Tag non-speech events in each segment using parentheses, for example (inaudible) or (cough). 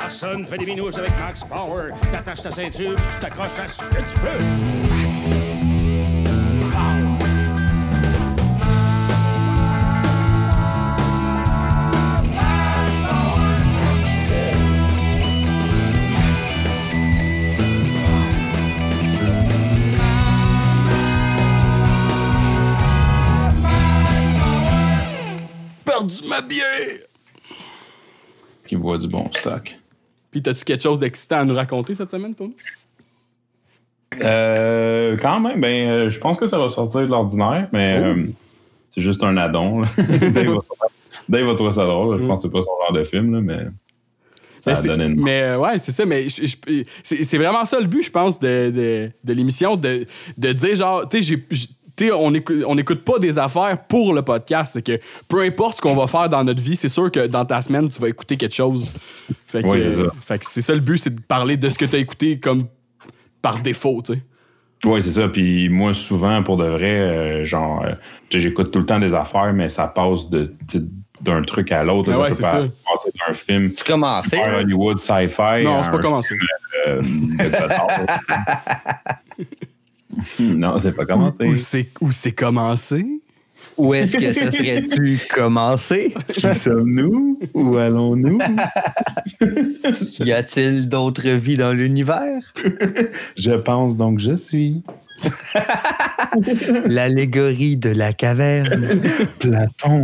Personne fait des minouches avec Max Power. T'attaches ta ceinture, tu t'accroches à ce que tu peux. Perdu ma bière! Qui voit du bon stock. Puis, t'as-tu quelque chose d'excitant à nous raconter cette semaine, Tony? Euh, quand même, ben, euh, je pense que ça va sortir de l'ordinaire, mais Oh. euh, c'est juste un addon. (laughs) Dave, va, Dave va trouver ça drôle. Je pense que c'est pas son genre de film, là, mais ça Mais a donné une Mais euh, ouais, c'est ça. Mais c'est vraiment ça le but, je pense, de, de, de l'émission, de, de dire genre, tu sais, j'ai- sais, on écoute, on écoute pas des affaires pour le podcast. C'est que peu importe ce qu'on va faire dans notre vie, c'est sûr que dans ta semaine, tu vas écouter quelque chose. Fait que Oui, c'est euh, ça. c'est ça le but, c'est de parler de ce que tu as écouté comme par défaut, tu sais. Oui, c'est ça. Puis moi, souvent, pour de vrai, euh, genre, euh, j'écoute tout le temps des affaires, mais ça passe de, d'un truc à l'autre. Ah ouais, ça c'est peut passer d'un film Tu commençais? à Hollywood sci-fi. Non, c'est pas commencé. film, euh. (laughs) (laughs) non, c'est pas commencé. Où c'est où c'est commencé? Où est-ce que ça serait-tu commencé? Qui sommes-nous? Où allons-nous? Y a-t-il d'autres vies dans l'univers? (laughs) Je pense donc je suis. (laughs) L'allégorie de la caverne. Platon.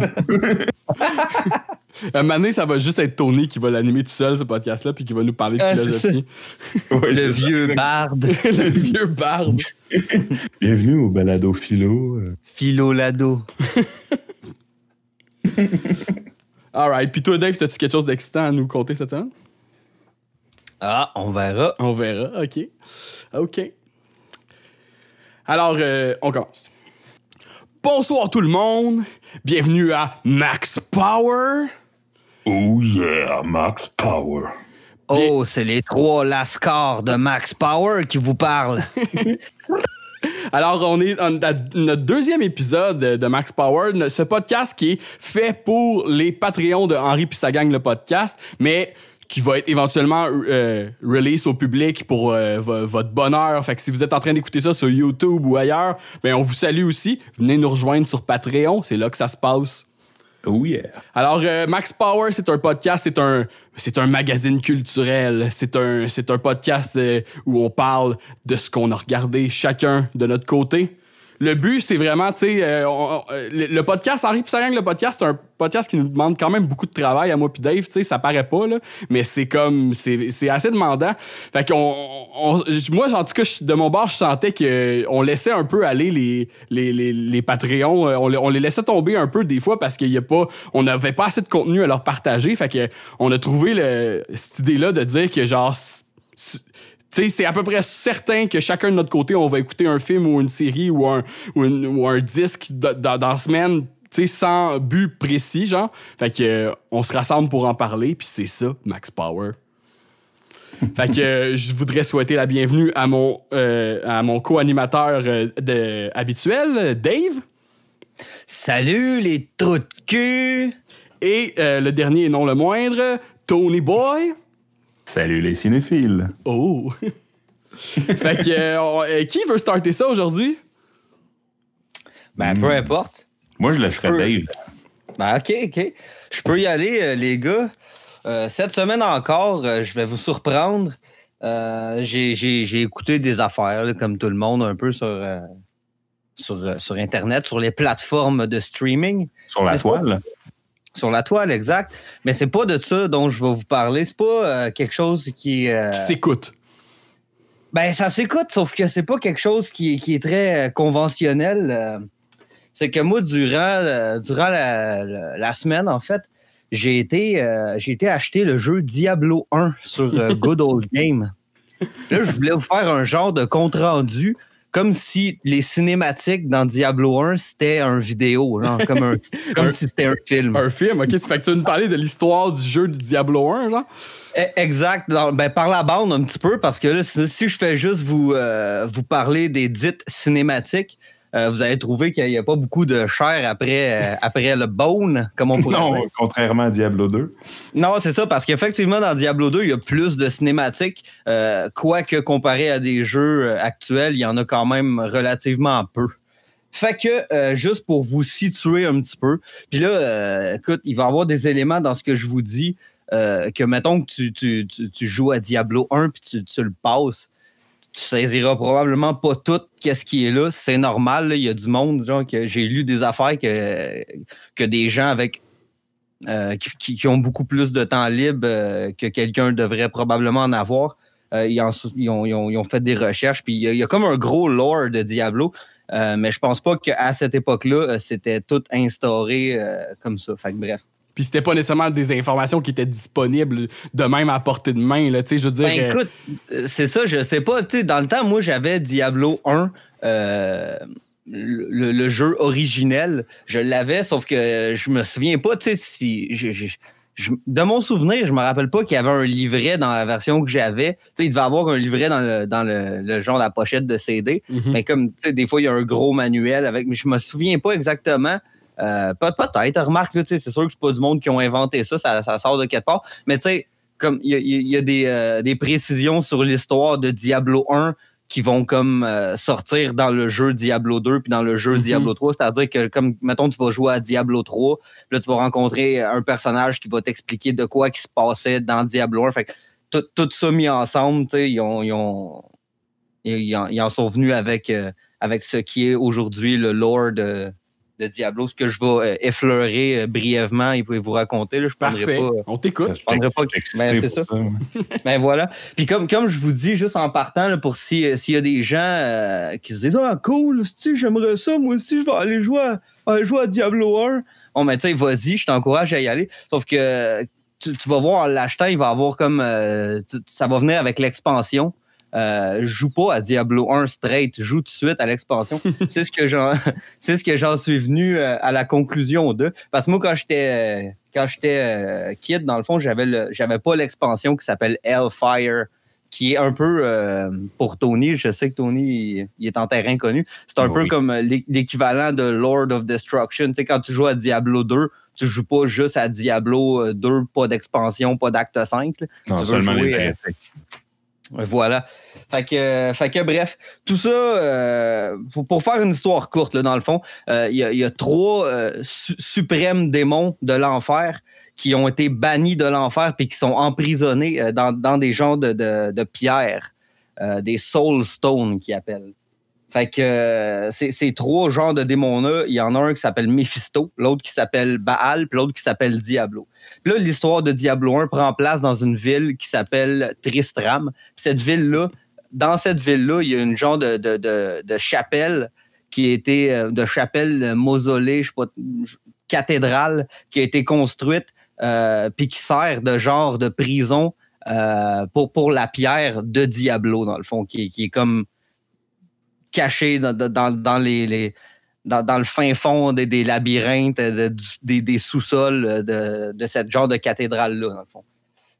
Un moment donné, ça va juste être Tony qui va l'animer tout seul, ce podcast-là, puis qui va nous parler de Ah, philosophie. (laughs) Le vieux barde. le vieux barbe. Bienvenue au balado philo. euh. Philo Lado. (laughs) Alright. Puis toi, Dave, t'as-tu quelque chose d'excitant à nous conter cette semaine? Ah, on verra. On verra. OK. OK. Alors, euh, on commence. Bonsoir tout le monde. Bienvenue à Max Power. Oh yeah, Max Power. Oh, c'est les trois lascars de Max Power qui vous parlent. (laughs) Alors, on est en à notre deuxième épisode de Max Power, ce podcast qui est fait pour les Patreons de Henri puis sa gang le podcast, mais qui va être éventuellement euh, release au public pour euh, vo- votre bonheur. Fait que si vous êtes en train d'écouter ça sur YouTube ou ailleurs, ben on vous salue aussi. Venez nous rejoindre sur Patreon, c'est là que ça se passe. Oh yeah. Alors, euh, Max Power, c'est un podcast, c'est un, c'est un magazine culturel. C'est un, c'est un podcast euh, où on parle de ce qu'on a regardé chacun de notre côté. Le but, c'est vraiment, tu sais, euh, euh, le, podcast, Henri Pissarang, le podcast, c'est un podcast qui nous demande quand même beaucoup de travail à moi puis Dave, tu sais, ça paraît pas, là, mais c'est comme, c'est assez demandant. Fait qu'on, on- moi, en tout cas, de mon bord, je sentais qu'on laissait un peu aller les, les, les, les Patreons, euh, on, les- on les laissait tomber un peu des fois parce qu'il y a pas, on n'avait pas assez de contenu à leur partager, fait que on a trouvé le, cette idée-là de dire que genre, c'est à peu près certain que chacun de notre côté, on va écouter un film ou une série ou un, ou une- ou un disque dans, dans la semaine, tu sais, sans but précis, genre. Fait que, euh, on se rassemble pour en parler, puis c'est ça, Max Power. (laughs) fait que euh, je voudrais souhaiter la bienvenue à mon, euh, à mon co-animateur euh, de- habituel, Dave. Salut les trous de cul. Et euh, le dernier et non le moindre, Tony Boy. Salut les cinéphiles. Oh! (laughs) fait que, euh, on- euh, qui veut starter ça aujourd'hui? Ben, peu importe. Moi, je laisserais peux. Dave. Ben, OK, OK. Je peux y aller, euh, les gars. Euh, cette semaine encore, euh, je vais vous surprendre. Euh, j'ai, j'ai- j'ai écouté des affaires, là, comme tout le monde, un peu sur, sur, sur Internet, sur les plateformes de streaming. Sur la toile? Sur la toile, exact. Mais c'est pas de ça dont je vais vous parler. C'est pas euh, quelque chose qui. euh, Qui s'écoute. Ben, ça s'écoute, sauf que c'est pas quelque chose qui, qui est très euh, conventionnel. c'est que moi, durant, durant la, la- la semaine, en fait, j'ai été, euh, j'ai été acheter le jeu Diablo 1 sur euh, (laughs) Good Old Game. Là, je voulais vous faire un genre de compte-rendu, comme si les cinématiques dans Diablo 1, c'était un vidéo, genre, comme, un, (laughs) comme Un- si c'était un film. Un film, ok? Tu fais que tu veux nous parler de l'histoire du jeu du Diablo 1, genre? Eh, Exact. Ben, par la bande un petit peu, parce que là, si, si je fais juste vous, euh, vous parler des dites cinématiques, euh, vous allez trouver qu'il n'y a pas beaucoup de chair après, euh, après le bone, comme on pourrait Non, dire. contrairement à Diablo 2. Non, c'est ça, parce qu'effectivement, dans Diablo 2, il y a plus de cinématiques, euh, quoique comparé à des jeux actuels, il y en a quand même relativement peu. Fait que, juste pour vous situer un petit peu, puis là, écoute, il va y avoir des éléments dans ce que je vous dis, que mettons que tu, tu- tu- tu joues à Diablo 1 puis tu, tu le passes, tu saisiras probablement pas tout qu'est-ce qui est là. C'est normal, il y a du monde, genre, que j'ai lu des affaires que, que des gens avec euh, qui- ont beaucoup plus de temps libre euh, que quelqu'un devrait probablement en avoir. Euh, ils, ont, ils ont- ils ont fait des recherches, puis il y, a, y a comme un gros lore de Diablo, mais je pense pas qu'à cette époque-là, c'était tout instauré comme ça. Fait que bref. Puis c'était pas nécessairement des informations qui étaient disponibles de même à portée de main. Là, tu sais, je veux dire, Ben euh, écoute, euh, c'est ça, je sais pas. Tu sais, dans le temps, moi, j'avais Diablo 1, euh, le, le jeu originel. Je l'avais, sauf que je me souviens pas, tu sais, si. je- je- je- de mon souvenir, je me rappelle pas qu'il y avait un livret dans la version que j'avais. Tu sais, il devait avoir un livret dans le, dans le, le genre la pochette de CD. mhm. Mais comme, tu sais, des fois, il y a un gros manuel avec. Mais je me souviens pas exactement. Euh, peut- Peut-être, remarque, c'est sûr que c'est pas du monde qui ont inventé ça, ça, ça sort de quelque part. Mais tu sais, comme il y a, il y a des, euh, des précisions sur l'histoire de Diablo 1 qui vont comme euh, sortir dans le jeu Diablo 2 puis dans le jeu Mhm. Diablo 3. C'est-à-dire que, comme, mettons, tu vas jouer à Diablo 3, puis là, tu vas rencontrer un personnage qui va t'expliquer de quoi qui se passait dans Diablo 1. Fait que tout, tout ça mis ensemble, tu sais, ils ont, ils ont- ils, ils en, ils en sont venus avec, euh, avec ce qui est aujourd'hui le lore de, de Diablo, ce que je vais euh, effleurer euh, brièvement et vous raconter. Là, je prendrai parfait. pas. On t'écoute. Je prendrai pas. Ben, c'est ça. ouais. (laughs) Ben voilà. Puis comme, comme je vous dis, juste en partant, là, pour si- euh, s'il y a des gens euh, qui se disent Ah, cool, si j'aimerais ça, moi aussi, je vais aller jouer à, aller jouer à Diablo 1. Bon, ben, tu sais, vas-y, je t'encourage à y aller. Sauf que tu, tu vas voir, en l'achetant, il va avoir comme. euh, tu- ça va venir avec l'expansion. Euh, joue pas à Diablo 1 straight, joue tout de suite à l'expansion. (laughs) c'est ce que j'en (laughs) c'est ce que j'en suis venu euh, à la conclusion de parce que moi quand j'étais euh, quand j'étais euh, kid dans le fond, j'avais le- j'avais pas l'expansion qui s'appelle Hellfire qui est un peu euh, pour Tony, je sais que Tony il, il est en terrain connu. C'est un Oui. peu comme l'é- l'équivalent de Lord of Destruction, tu sais quand tu joues à Diablo 2, tu joues pas juste à Diablo euh, 2, pas d'expansion, pas d'acte 5. là. Non, Tu veux seulement les jouer, hérétiques. Voilà. Fait que, bref, tout ça, euh, pour, faire une histoire courte, là, dans le fond, euh, il y, a- trois euh, su- suprêmes démons de l'enfer qui ont été bannis de l'enfer puis qui sont emprisonnés dans, des genres de, de, pierres, des soul stones qu'ils appellent. Fait que euh, ces, trois genres de démons-là, il y en a un qui s'appelle Mephisto, l'autre qui s'appelle Baal, puis l'autre qui s'appelle Diablo. Puis là, l'histoire de Diablo 1 prend place dans une ville qui s'appelle Tristram. Cette ville-là, dans cette ville-là, il y a une genre de, chapelle qui été, euh, de chapelle euh, mausolée, je sais pas, cathédrale, qui a été construite, puis qui sert de genre de prison pour, la pierre de Diablo, dans le fond, qui, qui est comme cachée dans, dans, le fin fond des, labyrinthes, du- des, sous-sols de, de cette genre de cathédrale-là, dans le fond.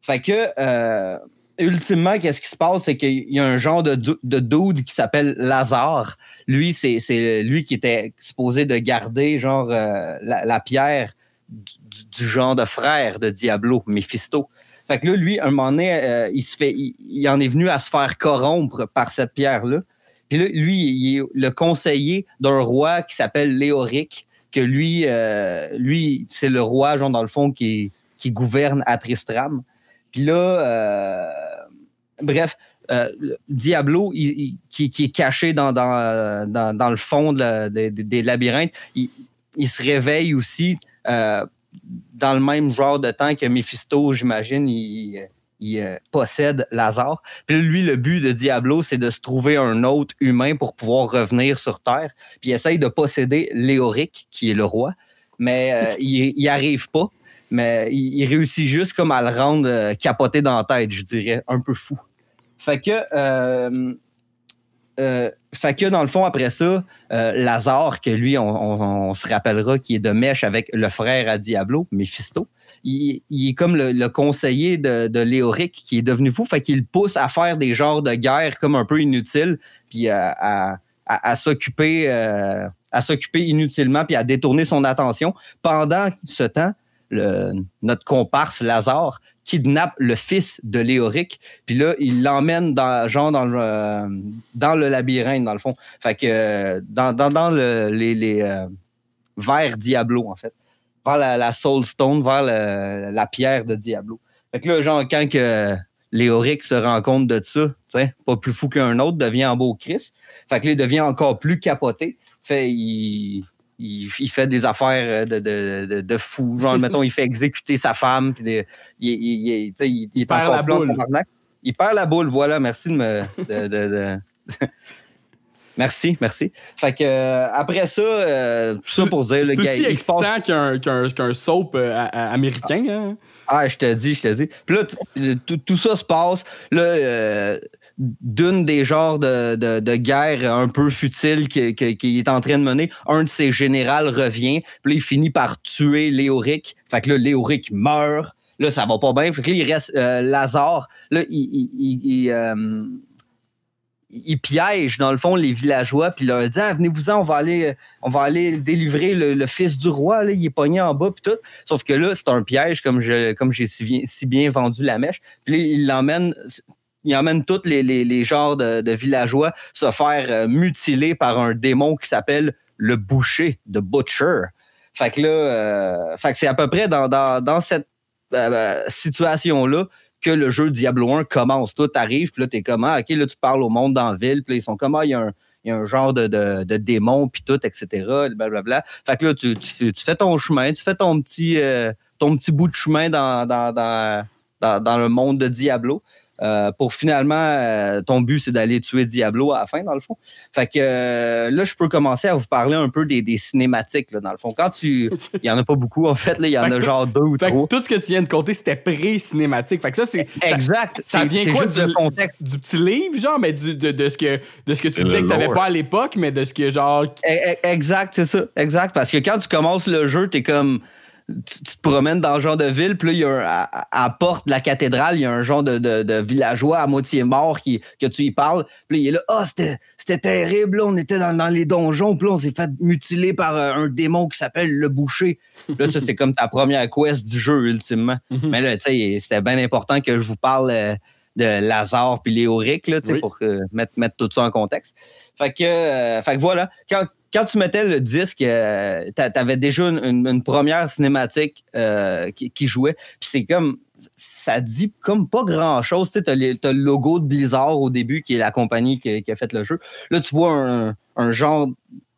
Fait que, euh, ultimement, qu'est-ce qui se passe? C'est qu'il y a un genre de, de dude qui s'appelle Lazare. Lui, c'est lui qui était supposé de garder, genre, euh, la, pierre du, genre de frère de Diablo, Mephisto. Fait que là, lui, un moment donné, euh, il, se fait, il en est venu à se faire corrompre par cette pierre-là. Puis là, lui, il est le conseiller d'un roi qui s'appelle Léoric, que lui, euh, lui c'est le roi, genre, dans le fond, qui, gouverne à Tristram. Puis là, euh, bref, euh, Diablo, qui, est caché dans, le fond des- labyrinthes, il, se réveille aussi dans le même genre de temps que Mephisto, j'imagine, il, euh, possède Lazare. Puis lui, le but de Diablo, c'est de se trouver un autre humain pour pouvoir revenir sur Terre. Puis il essaye de posséder Léoric, qui est le roi, mais euh, (laughs) il n'y arrive pas. Mais il, il réussit juste comme à le rendre euh, capoté dans la tête, je dirais, un peu fou. Fait que, euh, fait que dans le fond, après ça, Lazare, que lui, on, on- on se rappellera, qui est de mèche avec le frère à Diablo, Mephisto, il, est comme le, le conseiller de, Léoric qui est devenu fou, fait qu'il pousse à faire des genres de guerre comme un peu inutiles, puis à, à- s'occuper euh, à s'occuper inutilement puis à détourner son attention. Pendant ce temps, notre comparse Lazare kidnappe le fils de Léoric, puis là, il l'emmène dans, genre dans le, euh, labyrinthe, dans le fond. Fait que euh, dans, dans, dans le, les, euh, vers Diablo, en fait. Vers la, la Soul Stone, vers le- la pierre de Diablo. Fait que là, genre, quand que Léoric se rend compte de ça, tu sais, pas plus fou qu'un autre, devient en beau Christ. Fait que là, il devient encore plus capoté. Fait, il, il, il fait des affaires de, de, de, de fou. Genre, (laughs) mettons, il fait exécuter sa femme. Puis des- il, il, il, il, perd la boule. Il perd la boule, voilà. Merci de me. (laughs) merci, merci. Fait que euh, après ça, euh, tout ça pour dire, le C'est gars, aussi se passe excitant qu'un soap euh, américain. hein? Ah, je te dis, je te dis. Puis là, tout, tout ça se passe. Là, d'une des genres de, de, de guerres un peu futiles qu'il qui, qui est en train de mener, un de ses généraux revient. Puis là, il finit par tuer Léoric. Fait que là, Léoric meurt. Là, ça va pas bien. Fait que là, il reste Lazare. Là, il, il, il- il, piège, dans le fond, les villageois. Puis il leur dit ah, Venez-vous-en, on va aller, on va aller délivrer le, fils du roi. Là, il est pogné en bas. Puis tout. Sauf que là, c'est un piège, comme comme j'ai si bien, vendu la mèche. Puis là, il l'emmène. Il emmène tous les, genres de, villageois se faire euh, mutiler par un démon qui s'appelle le boucher, de Butcher. Fait que là, euh, fait que c'est à peu près dans cette euh, situation-là que le jeu Diablo 1 commence. Tout arrive, puis là, t'es comme, ah, OK, là, tu parles au monde dans la ville, puis ils sont comme, ah, il y a un, il y a un genre de, de, démon, puis tout, etc., blablabla. Fait que là, tu, tu, fais ton chemin, tu fais ton petit, euh, ton petit bout de chemin dans, dans, dans, dans le monde de Diablo. Euh, pour finalement, euh, ton but, c'est d'aller tuer Diablo à la fin, dans le fond. Fait que euh, là, je peux commencer à vous parler un peu des, des cinématiques, là, dans le fond. Quand tu. (laughs) Il y en a pas beaucoup, en fait, là, il y en a genre deux ou Fait trois. que tout ce que tu viens de compter, c'était pré-cinématique. Fait que ça, c'est. ça- Exact. ça vient quoi juste du- contexte. Du petit livre, genre, mais du- de, de ce que, de ce que tu disais que t'avais lore. pas à l'époque, mais de ce que, genre. E- e- Exact, c'est ça. Exact. Parce que quand tu commences le jeu, t'es comme. Tu, tu te promènes dans le genre de ville, puis là, il y a un- à, à la porte de la cathédrale, il y a un genre de, de- de villageois à moitié mort qui, que tu y parles. Puis là, il est là, ah, c'était, c'était terrible, là, on était dans, dans les donjons, puis là, on s'est fait mutiler par euh, un démon qui s'appelle le boucher. Là, ça, c'est comme ta première quest du jeu, ultimement. Mhm. Mais là, tu sais, c'était bien important que je vous parle euh, de Lazare puis Léoric, là, Oui. pour euh, mettre, mettre tout ça en contexte. Fait que, euh, fait que voilà, quand, quand tu mettais le disque, euh, t'a- t'avais déjà une, première cinématique euh, qui, jouait. Puis c'est comme, ça dit comme pas grand-chose. Tu sais, t'as, les- t'as le logo de Blizzard au début, qui est la compagnie qui, a fait le jeu. Là, tu vois un, genre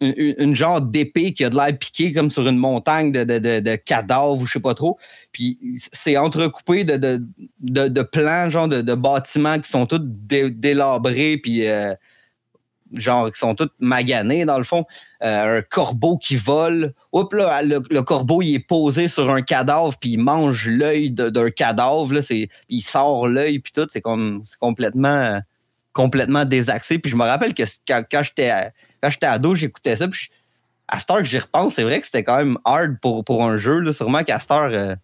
une, genre d'épée qui a de l'air piqué comme sur une montagne de, cadavres ou je sais pas trop. Puis c'est entrecoupé de, plans, genre de, bâtiments qui sont tous dé- délabrés, puis euh, genre qui sont tous maganés dans le fond. Euh, un corbeau qui vole. Oups, là, le, corbeau, il est posé sur un cadavre, puis il mange l'œil d'un cadavre. Là, il sort l'œil, puis tout. C'est, comme, c'est complètement, complètement désaxé. Puis je me rappelle que quand, quand j'étais, ado, j'écoutais ça. Puis à cette heure que j'y repense, c'est vrai que c'était quand même hard pour, pour un jeu. Sûrement qu'à cette heure, euh,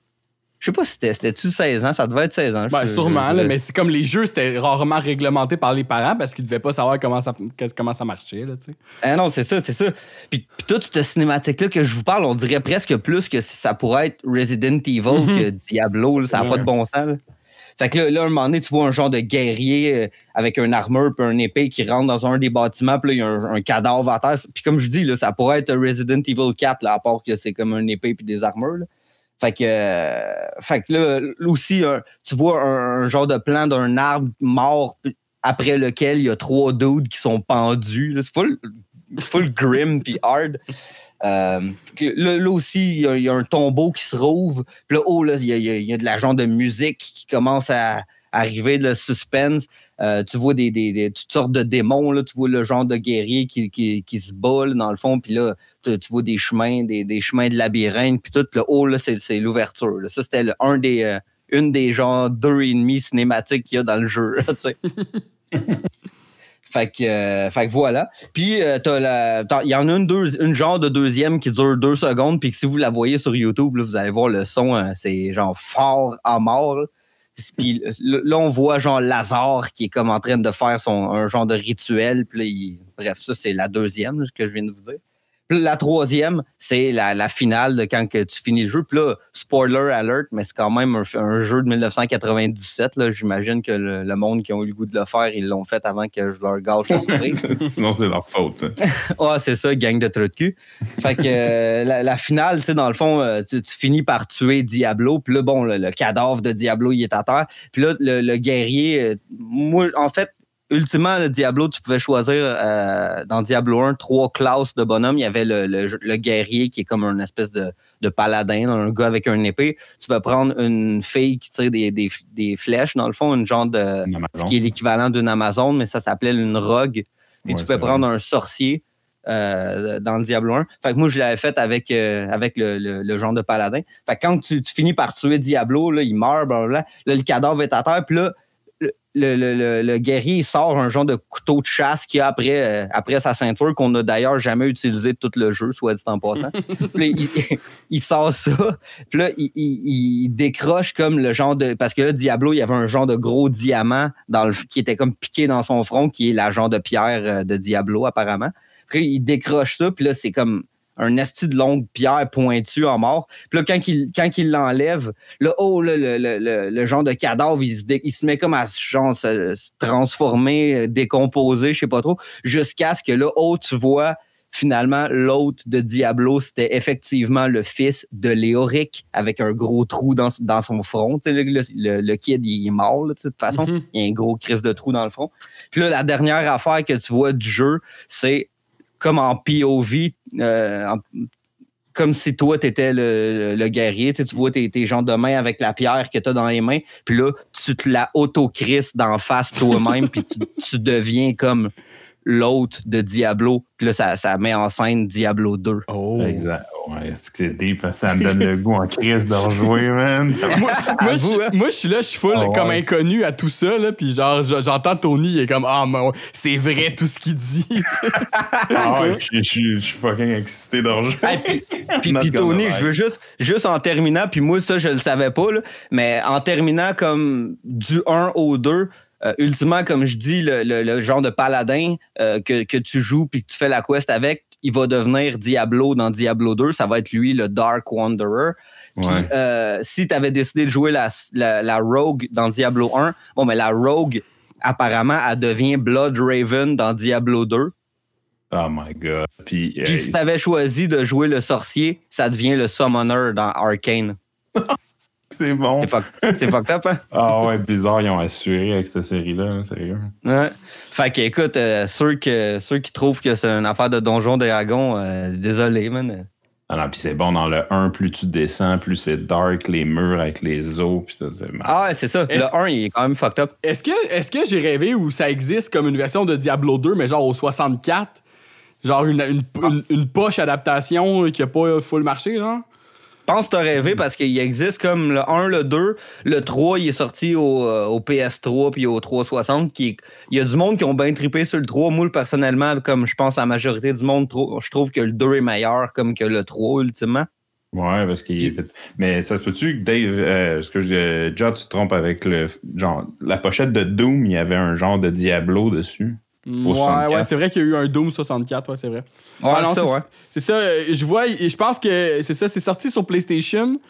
je sais pas si c'était, c'était-tu 16 ans, ça devait être 16 ans. Ben, sûrement, je- là, mais c'est comme les jeux, c'était rarement réglementé par les parents parce qu'ils devaient pas savoir comment ça, comment ça marchait, là. Ah non, c'est ça, c'est ça. Puis, puis toute cette cinématique-là que je vous parle, on dirait presque plus que ça pourrait être Resident Evil Mhm. que Diablo. là, ça n'a pas de bon sens. là. Fait que là, là, à un moment donné, tu vois un genre de guerrier euh, avec un armure puis un épée qui rentre dans un des bâtiments, puis là, il y a un, un cadavre à terre. Puis comme je dis, là, ça pourrait être Resident Evil 4, là, à part que c'est comme un épée puis des armures. là. Fait que, euh, fait que là, là aussi, un- tu vois un, un genre de plan d'un arbre mort après lequel il y a trois dudes qui sont pendus. C'est full, full grim (laughs) puis hard. Euh, là, là aussi, il y, a, il y a un tombeau qui se rouvre. Puis là, oh, là, il y y a de la genre de musique qui commence à arriver, le suspense. Euh, tu vois des, des- des- toutes sortes de démons. Là. Tu vois le genre de guerrier qui, qui, qui se bat là, dans le fond. Puis là, tu, tu vois des chemins, des, des chemins de labyrinthe. Puis tout. Puis là, oh, là, c'est, c'est l'ouverture. là. Ça, c'était le- un des, euh, une des genre deux et demi cinématiques qu'il y a dans le jeu. là. (laughs) Fait que, euh, fait que voilà. Puis, euh, il y en a une, deux- une genre de deuxième qui dure deux secondes. Puis que si vous la voyez sur YouTube, là, vous allez voir le son, euh, c'est genre fort à mort. Puis là, on voit genre Lazare qui est comme en train de faire son, un genre de rituel. Puis bref, ça, c'est la deuxième, ce que je viens de vous dire. Puis la troisième, c'est la, la finale de quand que tu finis le jeu. Puis là, spoiler alert, mais c'est quand même un, un jeu de 1997. là. J'imagine que le, le monde qui ont eu le goût de le faire, ils l'ont fait avant que je leur gâche la surprise. (laughs) Sinon, c'est leur faute. (laughs) Ah, c'est ça, gang de trous de cul. Fait que euh, la, la finale, tu sais, dans le fond, euh, tu, tu finis par tuer Diablo. Puis là, bon, le, le cadavre de Diablo, il est à terre. Puis là, le, le guerrier, euh, moi, en fait, ultimement, le Diablo, tu pouvais choisir euh, dans Diablo 1 trois classes de bonhomme. Il y avait le, le- le guerrier qui est comme une espèce de, de paladin, un gars avec une épée. Tu vas prendre une fille qui tire des, des, des flèches, dans le fond, une genre de. Une. Ce qui est l'équivalent d'une Amazon, mais ça s'appelait une rogue. Puis Ouais, tu peux prendre un sorcier euh, dans le Diablo 1. Fait que moi, je l'avais fait avec, euh, avec le, le- le genre de paladin. Fait que quand tu, tu finis par tuer Diablo, là, il meurt, blablabla. Là, le cadavre est à terre. Puis là, le, le, le- le guerrier il sort un genre de couteau de chasse qu'il a après, euh, après sa ceinture, qu'on n'a d'ailleurs jamais utilisé de tout le jeu, soit dit en passant. (laughs) Puis là, il, il sort ça. Puis là, il, il- il décroche comme le genre de. Parce que là, Diablo, il y avait un genre de gros diamant dans le, qui était comme piqué dans son front, qui est la genre de pierre euh, de Diablo, apparemment. Puis il décroche ça, puis là, c'est comme un esti de longue pierre pointue en mort. Puis là, quand il, quand il l'enlève, là, oh, là, le, le- le- le genre de cadavre, il se, il se met comme à genre, se, se transformer, euh, décomposer, je sais pas trop, jusqu'à ce que là, oh, tu vois finalement, l'hôte de Diablo, c'était effectivement le fils de Léoric avec un gros trou dans, dans son front. Le, le- le kid, il est mort, là, de toute façon. Mhm. Il y a un gros crise de trou dans le front. Puis là, la dernière affaire que tu vois du jeu, c'est comme en POV, en- comme si toi, tu étais le, guerrier. Tu, sais, tu vois tes, tes gens de main avec la pierre que tu as dans les mains. Puis là, tu te la d'en face toi-même. (laughs) puis tu, tu deviens comme l'hôte de Diablo. Puis là, ça, ça met en scène Diablo 2. Oh. Exact. Ouais, c'est que c'est deep. Ça me donne le goût en crise de rejouer, (laughs) man. Moi, moi, je, Avoue, hein? moi, je suis là, je suis full Ah ouais. comme inconnu à tout ça, là, puis genre, je- j'entends Tony, il est comme, ah, mais ouais, c'est vrai tout ce qu'il dit. Ah ouais, je, je- je- je suis fucking excité de rejouer. Hey, puis, puis- Tony, je veux juste, juste en terminant, puis moi, ça, je le savais pas, là, mais en terminant comme du 1 au 2, euh, ultimement, comme je dis, le, le- le genre de paladin euh, que, que tu joues puis que tu fais la quest avec, il va devenir Diablo dans Diablo 2. Ça va être lui, le Dark Wanderer. Puis, Ouais. euh, si tu avais décidé de jouer la, la, la Rogue dans Diablo 1, bon, mais la Rogue, apparemment, elle devient Blood Raven dans Diablo 2. Oh my god. Puis, Puis si t'avais choisi de jouer le sorcier, ça devient le Summoner dans Arcane. (laughs) c'est bon. C'est fuck- c'est fucked up, hein? Ah ouais, bizarre, ils ont assuré avec cette série-là, sérieux. Ouais. Fait que, écoute, euh, ceux, que, ceux qui trouvent que c'est une affaire de Donjon Dragon, euh, désolé, man. Ah non, puis c'est bon dans le 1, plus tu descends, plus c'est dark, les murs avec les os, puis tout, c'est. Ah ouais, c'est ça. Le 1, il est quand même fucked up. Est-ce que, est-ce que j'ai rêvé où ça existe comme une version de Diablo 2, mais genre au 64? Genre une, une, une- une poche adaptation qui a pas full marché, genre? Je pense que t'as rêvé parce qu'il existe comme le 1, le 2. Le 3, il est sorti au, euh, au PS3 puis au 360. Qui, il y a du monde qui ont bien trippé sur le 3. Moi, personnellement, comme je pense à la majorité du monde, je trouve que le 2 est meilleur comme que le 3, ultimement. Ouais, parce qu'il est fait. Mais ça se peut-tu que Dave, euh, ce que je John, tu te trompes avec le. Genre, la pochette de Doom, il y avait un genre de Diablo dessus? Ouais, 64. ouais, c'est vrai qu'il y a eu un Doom 64, ouais, c'est vrai. Ouais, Ah non, ça, c'est- ouais. C'est ça, euh, je vois, et je pense que c'est ça, c'est sorti sur PlayStation,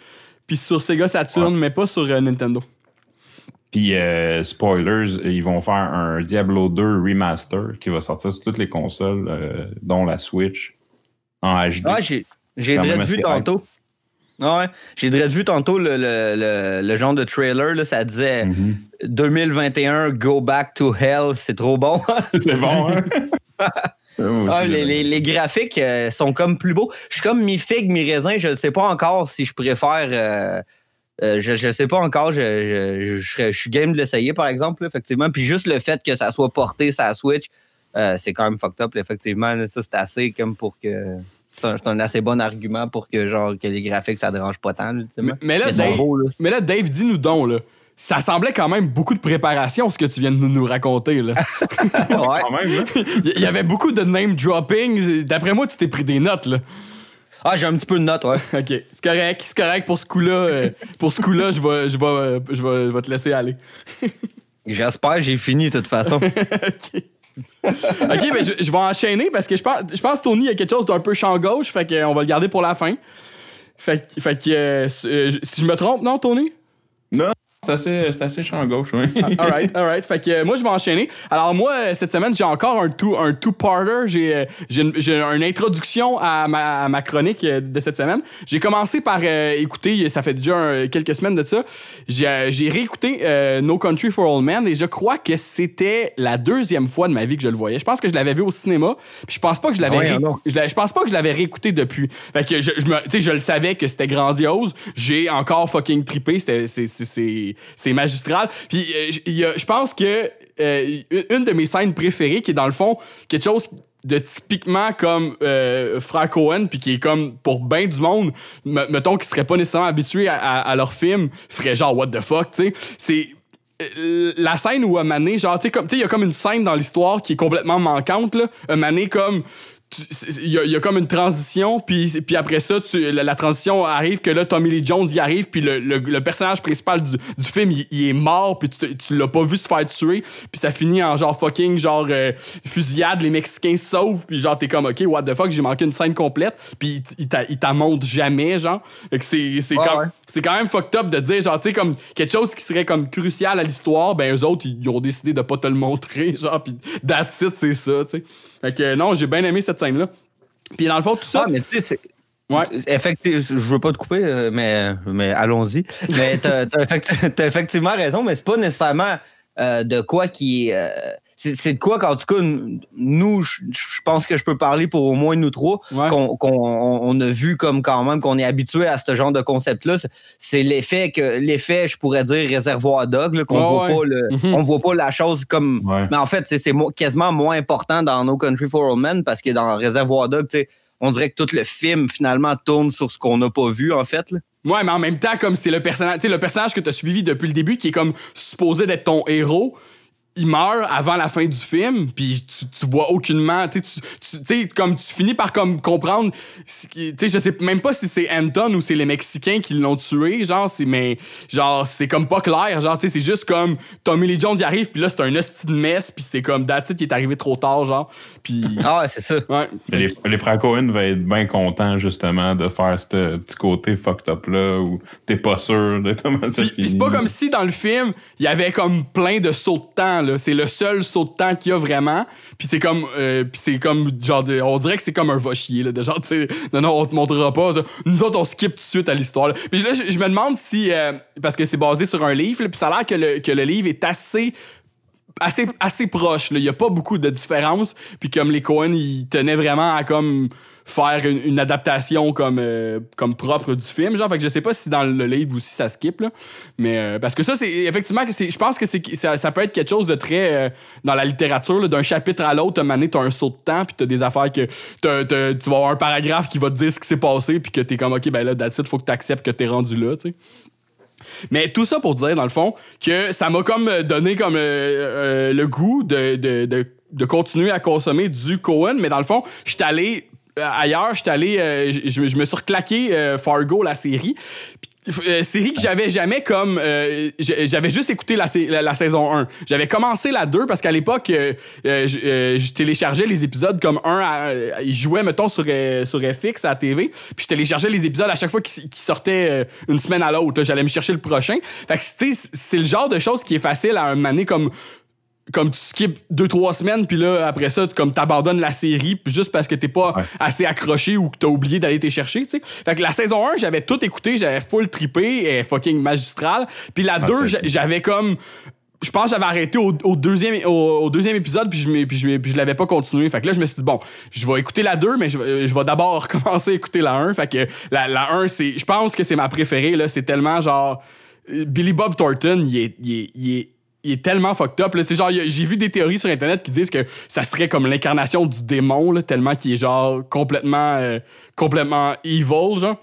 puis sur Sega Saturn, mais pas sur euh, Nintendo. Puis, euh, spoilers, ils vont faire un Diablo 2 remaster qui va sortir sur toutes les consoles, euh, dont la Switch, en HD. Ouais, j'ai, j'ai même vu tantôt. Ah Ouais, j'ai vu tantôt le, le, le, le genre de trailer, là, ça disait Mhm. 2021, go back to hell, c'est trop bon. (laughs) c'est bon, hein? (laughs) Ah, les, les- les graphiques euh, sont comme plus beaux. Je suis comme mi-figue, mi-raisin. Je ne sais pas encore si je préfère. euh, euh, je ne sais pas encore. Je, je, je, suis game de l'essayer, par exemple, là, effectivement. Puis juste le fait que ça soit porté la Switch, euh, c'est quand même fucked up, là, effectivement. ça, c'est assez comme pour que. C'est un, assez bon argument pour que, genre, que les graphiques, ça dérange pas tant, ultimement. Mais, mais là, Dave, beaux, là. mais là, Dave, dis-nous donc, là. Ça semblait quand même beaucoup de préparation, ce que tu viens de nous, raconter, là. (laughs) Ouais. Quand même, là. Il y avait beaucoup de name dropping. D'après moi, tu t'es pris des notes, là. Ah, j'ai un petit peu de note, ouais. (laughs) Ok, c'est correct, c'est correct pour ce coup-là. euh, pour ce coup-là, je vais, je vais, euh, je vais, je vais te laisser aller. (laughs) J'espère, j'ai fini de toute façon. ok. Ok, ben je, vais enchaîner parce que je pense, je pense que Tony a quelque chose d'un peu champ gauche, fait qu'on va le garder pour la fin. Fait, que- euh, euh, si je me trompe, non, Tony? C'est assez, c'est assez champ gauche, oui. Alright, alright. Fait que euh, moi, je vais enchaîner. Alors, moi, euh, cette semaine, j'ai encore un two, un two-parter. J'ai, euh, j'ai, une, j'ai une introduction à ma, à ma chronique euh, de cette semaine. J'ai commencé par euh, écouter, ça fait déjà un- quelques semaines de ça, j'ai, j'ai réécouté euh, No Country for Old Men et je crois que c'était la deuxième fois de ma vie que je le voyais. Je pense que je l'avais vu au cinéma, puis je pense pas que je l'avais Ah ouais, réécou- non. je, pense pas que je l'avais réécouté depuis. Fait que je, je, me, tu sais, je le savais que c'était grandiose. J'ai encore fucking trippé. C'était, c'est, c'est, c'est, c'est magistral. Puis euh, je pense que euh, une de mes scènes préférées, qui est dans le fond quelque chose de typiquement comme euh, Frank Cohen, puis qui est comme pour bien du monde, me- mettons qui serait pas nécessairement habitué à, leur film, ferait genre what the fuck, tu sais. C'est euh, la scène où mané, genre, tu sais, il y a comme une scène dans l'histoire qui est complètement manquante, là. Mané, comme, il y, a- il y a comme une transition, puis, puis après ça, tu- la, la transition arrive que là, Tommy Lee Jones y arrive, puis le, le- le personnage principal du, du film, il, il est mort, puis tu, tu l'as pas vu se faire tuer, puis ça finit en genre fucking, genre, euh, fusillade, les Mexicains se sauvent, puis genre, t'es comme, ok, what the fuck, j'ai manqué une scène complète, puis il, il t'en montre jamais, genre. C'est c'est Ouais, ouais. quand même fucked up de dire, genre, tu sais, comme quelque chose qui serait comme crucial à l'histoire, ben eux autres, ils, ils ont décidé de pas te le montrer, (laughs) genre, pis that's it, c'est ça, tu sais. Fait que non, j'ai bien aimé cette scène-là. Puis dans le fond, tout ça. Ah, mais tu sais. Ouais. Effectivement, je veux pas te couper, euh, mais, mais allons-y. Mais t'as as, (laughs) effectivement raison, mais c'est pas nécessairement euh, de quoi qui est. euh, c'est c'est de quoi qu'en tout cas, nous, je pense que je peux parler pour au moins nous trois, Ouais. qu'on qu'on- on on a vu comme quand même qu'on est habitué à ce genre de concept-là. C'est- C'est l'effet que l'effet, je pourrais dire, réservoir dog, là, qu'on Ouais, voit ouais. pas le, Mhm. on voit pas la chose comme Ouais. mais en fait, c'est c'est mo- quasiment moins important dans No Country for Old Men parce que dans Réservoir Dog, tu on dirait que tout le film finalement tourne sur ce qu'on n'a pas vu en fait. là. Ouais, mais en même temps, comme c'est le personnage, tu le personnage que t'as suivi depuis le début, qui est comme supposé d'être ton héros, il meurt avant la fin du film, puis tu, tu vois aucunement, tu sais, tu- tu sais, comme tu finis par comme comprendre, tu sais, je sais même pas si c'est Anton ou c'est les Mexicains qui l'ont tué, genre, c'est, mais, genre, c'est comme pas clair, genre, tu sais, c'est juste comme Tommy Lee Jones y arrive, puis là, c'est un hostie de messe, puis c'est comme That's it, il est arrivé trop tard, genre, puis, Ah ouais, c'est ça. ouais. Les, les frères Cohen devaient être bien contents, justement, de faire ce petit côté fucked up-là où t'es pas sûr de comment ça finit. puis c'est pas comme si dans le film, il y avait comme plein de sauts de temps. C'est le seul saut de temps qu'il y a vraiment. Puis c'est comme, euh, puis c'est comme genre, on dirait que c'est comme un va chier là, de genre, tu sais, non non, on te montrera pas. Nous autres, on skip tout de suite à l'histoire. Puis là, je, me demande si, euh, parce que c'est basé sur un livre, puis ça a l'air que le, que le livre est assez assez, assez proche. Il n'y a pas beaucoup de différence. Puis comme les Cohen, ils tenaient vraiment à comme faire une, adaptation comme, euh, comme propre du film. Genre, fait que je sais pas si dans le livre aussi ça skip. Là. Mais euh, parce que ça, c'est effectivement. Je pense que ça, peut être quelque chose de très euh, dans la littérature, d'un chapitre à l'autre, donné, t'as un saut de temps, puis t'as des affaires que t'as- t'as- tu vas avoir un paragraphe qui va te dire ce qui s'est passé, puis que t'es comme ok, ben là, that's it, faut que t'acceptes que t'es rendu là, tu sais. Mais tout ça pour dire, dans le fond, que ça m'a comme donné comme le goût de, de, de, de continuer à consommer du Cohen. Mais dans le fond, je suis allé ailleurs, je suis allé, euh, je je- me suis reclaqué euh, Fargo, la série. Euh, série que j'avais jamais comme euh, j'avais juste écouté la, sa- la- la saison 1 j'avais commencé la 2 parce qu'à l'époque euh, euh, je euh, je téléchargeais les épisodes comme un à- euh, ils jouaient mettons sur, euh, sur FX à la TV puis je téléchargeais les épisodes à chaque fois qu'ils sortaient euh, une semaine à l'autre j'allais me chercher le prochain. Fait que c'est le genre de choses qui est facile à un donné comme comme tu skips deux trois semaines puis là après ça comme t'abandonnes la série juste parce que t'es pas Ouais. assez accroché ou que t'as oublié d'aller te chercher tu sais fait que la saison 1 j'avais tout écouté j'avais full trippé et fucking magistral puis la 2 c'est- j'a- j'avais comme je pense que j'avais arrêté au, au deuxième, au, au deuxième épisode, puis je, puis, je, puis je l'avais pas continué. Fait que là, je me suis dit, bon, je vais écouter la 2, mais je, vais- je vais d'abord (laughs) recommencer à écouter la 1. Fait que la, la 1, c'est, je pense que c'est ma préférée. Là. C'est tellement genre. Billy Bob Thornton, il est, il est, il est- il est tellement fucked up. là. C'est genre, j'ai vu des théories sur Internet qui disent que ça serait comme l'incarnation du démon, là, tellement qu'il est genre complètement, euh, complètement evil, genre.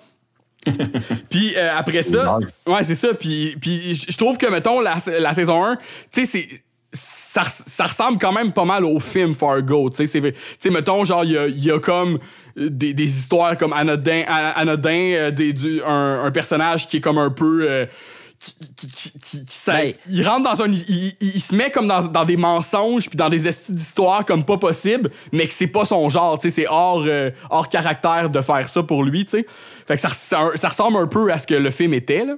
(laughs) Puis euh, après ça, ouais, c'est ça. Puis, puis je trouve que, mettons, la, la saison 1, tu sais, c'est. ça, ça ressemble quand même pas mal au film Fargo. Tu sais, mettons, genre, il y a, y a comme des, des histoires comme Anodin, Anodin euh, des, du- un, un personnage qui est comme un peu. Qui, qui- qui- qui- qui s'a- Ben- il rentre dans un. Il, il- il se met comme dans, dans des mensonges puis dans des estis d'histoires comme pas possible, mais que c'est pas son genre, tu sais, c'est hors, euh, hors caractère de faire ça pour lui, tu sais. Fait que ça, ça, ça ressemble un peu à ce que le film était, là.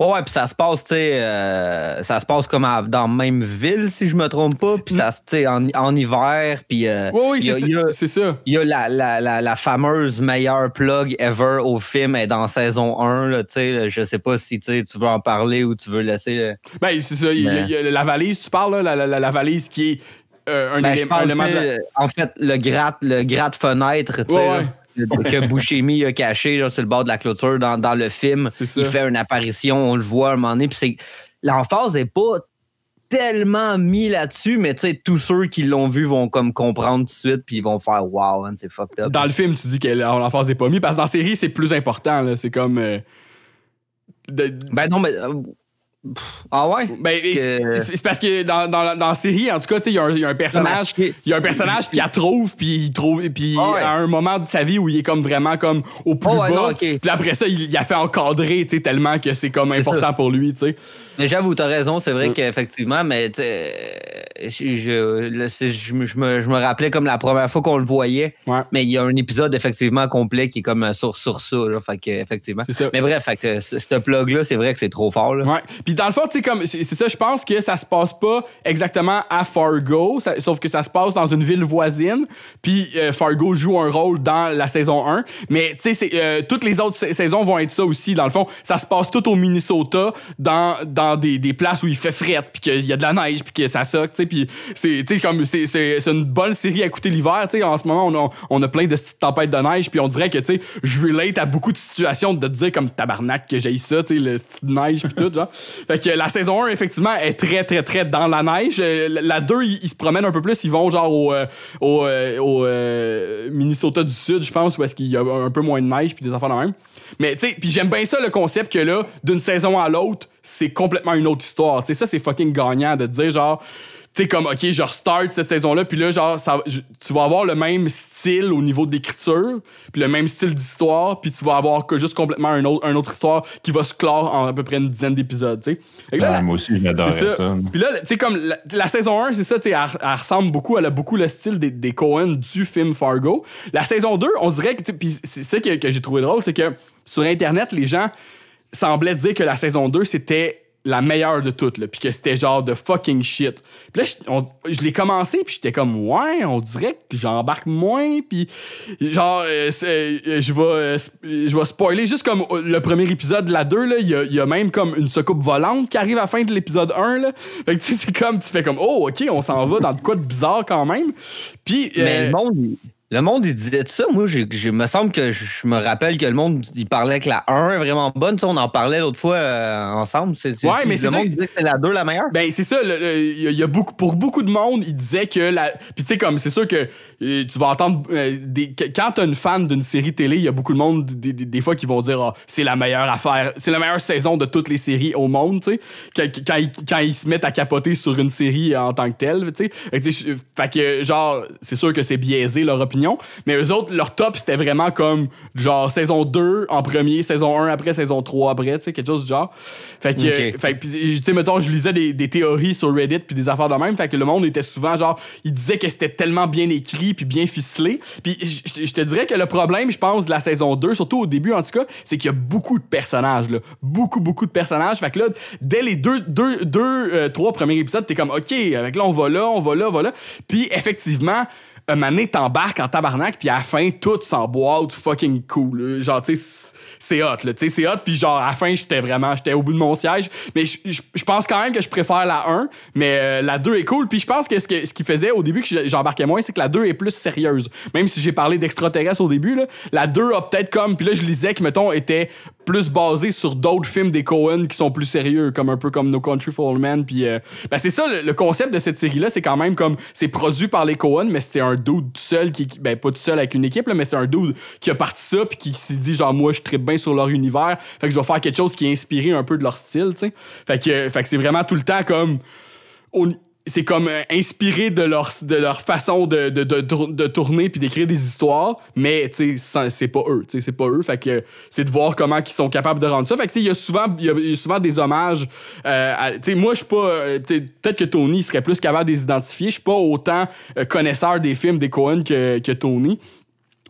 Ouais, ouais, puis ça se passe, tu sais, euh, ça se passe comme à- dans la même ville, si je me trompe pas, puis ça, tu en, en hiver, puis euh, Oui, oui, il y a- c'est ça- il y a la, la, la, la fameuse meilleure plug ever au film est dans saison 1. Là, tu sais, je sais pas si tu veux en parler ou tu veux laisser. euh, Ben, c'est ça. il y a- Mais- il y a la valise, tu parles, là, la, la- la- la valise qui est euh, un, Ben, élément, un élément de la- en fait, le gratte, le gratte fenêtre tu sais, Ouais, ouais. Que Bouchemi a caché sur le bord de la clôture dans, dans le film. Il fait une apparition, on le voit à un moment donné. Puis l'emphase n'est pas tellement mis là-dessus, mais tu sais, tous ceux qui l'ont vu vont comme comprendre tout de suite, puis ils vont faire Wow, man, c'est fucked up. Dans le film, tu dis que l'enfance n'est pas mis, parce que dans la série, c'est plus important. C'est comme. euh, de- Ben non, mais. euh, pff, ah ouais? ben, que- c'est parce que dans, dans, la- dans la série, en tout cas, il y, a un- il y a un personnage. Il y a un personnage qui la trouve, puis il trouve, puis Ah ouais. à un moment de sa vie où il est comme vraiment comme au plus ouais, bas. non. Puis après ça, il, il a fait encadrer, tu sais, tellement que c'est comme important ça. pour lui, tu sais. Mais j'avoue, t'as raison, c'est vrai Mm. qu'effectivement, mais euh, je, me- je rappelais comme la première fois qu'on le voyait, Ouais. mais il y a un épisode effectivement complet qui est comme euh, sur, sur ça, là, fait que, effectivement. C'est ça. Mais bref, fait que, ce ce plug-là, c'est vrai que c'est trop fort. Là. Ouais. Puis dans le fond, tu comme, c'est ça, je pense que ça se passe pas exactement à Fargo, sauf que ça se passe dans une ville voisine. Puis euh, Fargo joue un rôle dans la saison 1. Mais tu sais, euh, toutes les autres sa- saisons vont être ça aussi. Dans le fond, ça se passe tout au Minnesota, dans, dans des, des places où il fait fret, puis qu'il y a de la neige, puis que ça soque, tu sais. Puis c'est, tu sais, comme, c'est, une bonne série à écouter l'hiver, tu sais. En ce moment, on a, on a plein de petites tempêtes de neige, puis on dirait que, tu sais, je relate à beaucoup de situations de te dire comme tabarnak que j'ai ça, tu sais, le neige, puis tout, genre. Fait que la saison 1, effectivement, est très, très, très dans la neige. Euh, La la 2, ils, se promènent un peu plus. Ils vont genre au, euh, au, euh, au, Minnesota du Sud, je pense, où est-ce qu'il y a un peu moins de neige puis des affaires de même. Mais tu sais, puis j'aime bien ça le concept que là, d'une saison à l'autre, c'est complètement une autre histoire. Tu sais, ça, c'est fucking gagnant de dire genre. Tu sais, comme, OK, je restart cette saison-là, puis là, genre, ça, je- tu vas avoir le même style au niveau de l'écriture, puis le même style d'histoire, puis tu vas avoir que juste complètement un autre, une autre histoire qui va se clore en à peu près une dizaine d'épisodes, tu sais. Ouais, moi aussi, j'adorais ça. ça. Puis là, tu sais, comme la, la saison 1, c'est ça, tu sais, elle, elle ressemble beaucoup, elle a beaucoup le style des, des Cohen du film Fargo. La saison 2, on dirait que, puis c'est ça que, que j'ai trouvé drôle, c'est que sur Internet, les gens semblaient dire que la saison 2, c'était la meilleure de toutes, là, puis que c'était genre de fucking shit. Puis là, je, on- je l'ai commencé, puis j'étais comme, ouais, on dirait que j'embarque moins, puis genre, euh, euh, je vais euh, je vais spoiler juste comme le premier épisode de la 2, là, il y a, y a même comme une soucoupe volante qui arrive à la fin de l'épisode 1, là. Fait que tu sais, c'est comme, tu fais comme, oh, ok, on s'en va dans de quoi de bizarre quand même. Puis, Mais le monde, le monde, il disait ça. Moi, j'ai- me semble que je, je me rappelle que le monde, il parlait que la 1 est vraiment bonne. Tu sais, on en parlait l'autre fois euh, ensemble. C'est, c'est- Ouais, mais le c'est monde ça. disait que c'est la 2 la meilleure. Ben, c'est ça. Il y a- il beaucoup, pour beaucoup de monde, ils disaient que la. Puis, tu sais, comme, c'est sûr que euh, tu vas entendre. euh, des, quand t'es une fan d'une série télé, il y a beaucoup de monde, des, des- des fois, qui vont dire Ah, c'est la meilleure affaire, c'est la meilleure saison de toutes les séries au monde, tu sais. Quand, quand ils, quand ils se mettent à capoter sur une série en tant que telle, tu sais. Je- fait que, genre, c'est sûr que c'est biaisé leur opinion, mais eux autres, leur top, c'était vraiment comme, genre, saison 2 en premier, saison 1 après, saison 3 après, tu sais, quelque chose du genre. Fait que, Ok. euh, fait tu sais, mettons, je lisais des, des théories sur Reddit puis des affaires de même. Fait que le monde était souvent genre, il disait que c'était tellement bien écrit puis bien ficelé. Puis je te dirais que le problème, je pense, de la saison 2, surtout au début en tout cas, c'est qu'il y a beaucoup de personnages, là. Beaucoup, beaucoup de personnages. Fait que là, dès les deux, deux, deux euh, trois premiers épisodes, t'es comme, OK, avec là, on va là, on va là, on va là. Puis effectivement, un moment t'embarques en tabarnak, puis à la fin, tout s'emboîte fucking cool. Genre, tu sais, c'est- hot, là. Tu sais, c'est hot, puis genre, à la fin, j'étais vraiment, j'étais au bout de mon siège. Mais je- pense quand même que je préfère la 1, mais euh, la 2 est cool. Puis je pense que ce, que ce qui faisait au début que j'embarquais moins, c'est que la 2 est plus sérieuse. Même si j'ai parlé d'extraterrestres au début, là, la 2 a peut-être comme, puis là, je lisais que, mettons, était plus basé sur d'autres films des Cohen qui sont plus sérieux, comme un peu comme No Country for Old Men. Puis euh, ben, c'est ça, le, le concept de cette série-là, c'est quand même comme, c'est produit par les Cohen, mais c'est un dude tout seul, qui, ben pas tout seul avec une équipe, là, mais c'est un dude qui a parti ça, puis qui s'est dit, genre, moi, je tripe bien sur leur univers, fait que je vais faire quelque chose qui est inspiré un peu de leur style. Fait que, c'est vraiment tout le temps comme. c'est comme euh, inspiré de leur, façon de, tourner puis d'écrire des histoires, mais c'est pas eux, c'est pas eux. Fait que c'est de voir comment ils sont capables de rendre ça. Fait que il y a souvent, des hommages. euh, à- moi, je suis pas. euh, Peut-être que Tony serait plus capable de les identifier. Je suis pas autant connaisseur des films des Cohen que Tony.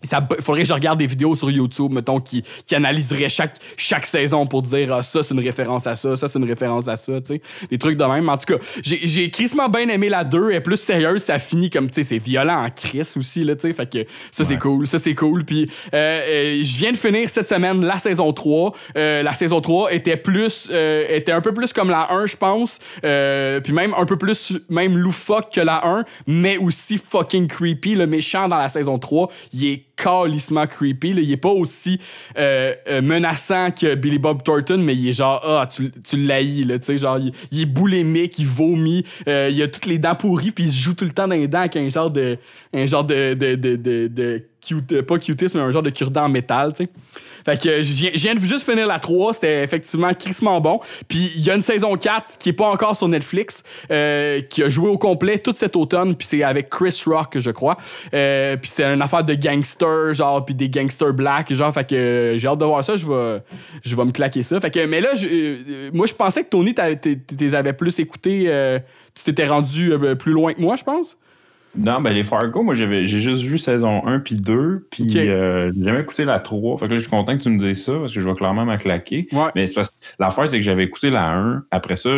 Ça, faudrait que je regarde des vidéos sur YouTube, mettons, qui, qui analyseraient chaque, chaque saison pour dire ah, ça, c'est une référence à ça, ça, c'est une référence à ça, tu sais. Des trucs de même. En tout cas, j'ai j'ai crissement bien aimé la 2. Elle est plus sérieuse, ça finit comme, tu sais, c'est violent en crise aussi, là, tu sais. Fait que ça, c'est cool, ça, c'est cool. Puis, euh, euh, je viens de finir cette semaine la saison 3. Euh, la saison 3 était plus, euh, était un peu plus comme la 1, je pense. Euh, puis même un peu plus, même loufoque que la 1, mais aussi fucking creepy. Le méchant dans la saison 3, il est calissement creepy. Là. Il est pas aussi euh, euh, menaçant que Billy Bob Thornton, mais il est genre, ah, tu, tu l'haïs, là, tu sais, genre, il, il est boulémique, il vomit, euh, il a toutes les dents pourries, puis il se joue tout le temps dans les dents avec un genre de, un genre de, de, de, de, de cute- pas cutis, mais un genre de cure-dent en métal, tu sais. Fait que je viens, de juste finir la 3, c'était effectivement crissement bon. Puis il y a une saison 4 qui est pas encore sur Netflix, euh, qui a joué au complet tout cet automne, puis c'est avec Chris Rock, je crois. Euh, puis c'est une affaire de gangsters, genre, puis des gangsters black, genre, fait que euh, j'ai hâte de voir ça, je vais, je vais me claquer ça. Fait que, mais là, je- euh, moi, je pensais que Tony, t'es- avais plus écouté, euh, tu t'étais rendu plus loin que moi, je pense. Non, ben les Fargo, moi j'avais j'ai juste vu saison 1 puis 2, puis euh, j'ai jamais écouté la 3. Fait que là, je suis content que tu me dises ça parce que je vais clairement m'en claquer. Ouais. Mais c'est parce que l'affaire, c'est que j'avais écouté la 1. Après ça,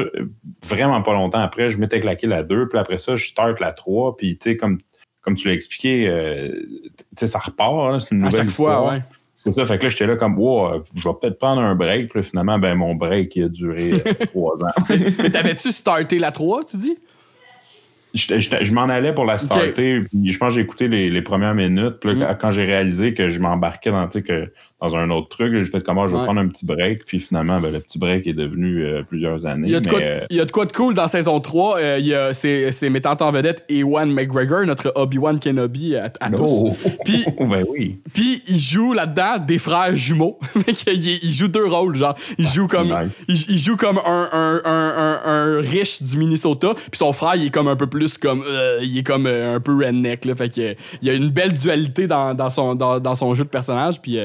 vraiment pas longtemps après, je m'étais claqué la 2. Puis après ça, je start la 3. Puis tu sais, comme, comme tu l'as expliqué, euh, tu sais, ça repart. C'est une À nouvelle chaque fois, histoire. ouais. C'est ça. Fait que là, j'étais là comme, wow, je vais peut-être prendre un break. Puis là, finalement, ben mon break, il a duré euh, (laughs) trois ans. Mais t'avais-tu starté la 3, tu dis? J'étais- j'étais- je m'en allais pour la starter. puis je pense que j'ai écouté les, les premières minutes. Puis là, Mm. quand j'ai réalisé que je m'embarquais dans, tu sais, que, dans un autre truc, j'ai fait comment je vais Ouais. prendre un petit break. Puis finalement, ben, le petit break est devenu euh, plusieurs années. Il y, a de mais, quoi, euh, il y a de quoi de cool dans saison 3. Euh, il y a, c'est, c'est mettant en vedette Ewan McGregor, notre Obi-Wan Kenobi à, à tous. oh, Puis, (laughs) ben oui. puis il joue là-dedans des frères jumeaux. (laughs) Est- il joue deux rôles, genre. Il joue comme, Nice. il, il joue comme un, un, un, un, riche du Minnesota. Puis son frère, il est comme un peu plus comme. euh, il est comme un peu redneck, là. Fait que, il y a une belle dualité dans, dans, son, dans, dans son jeu de personnage. Puis.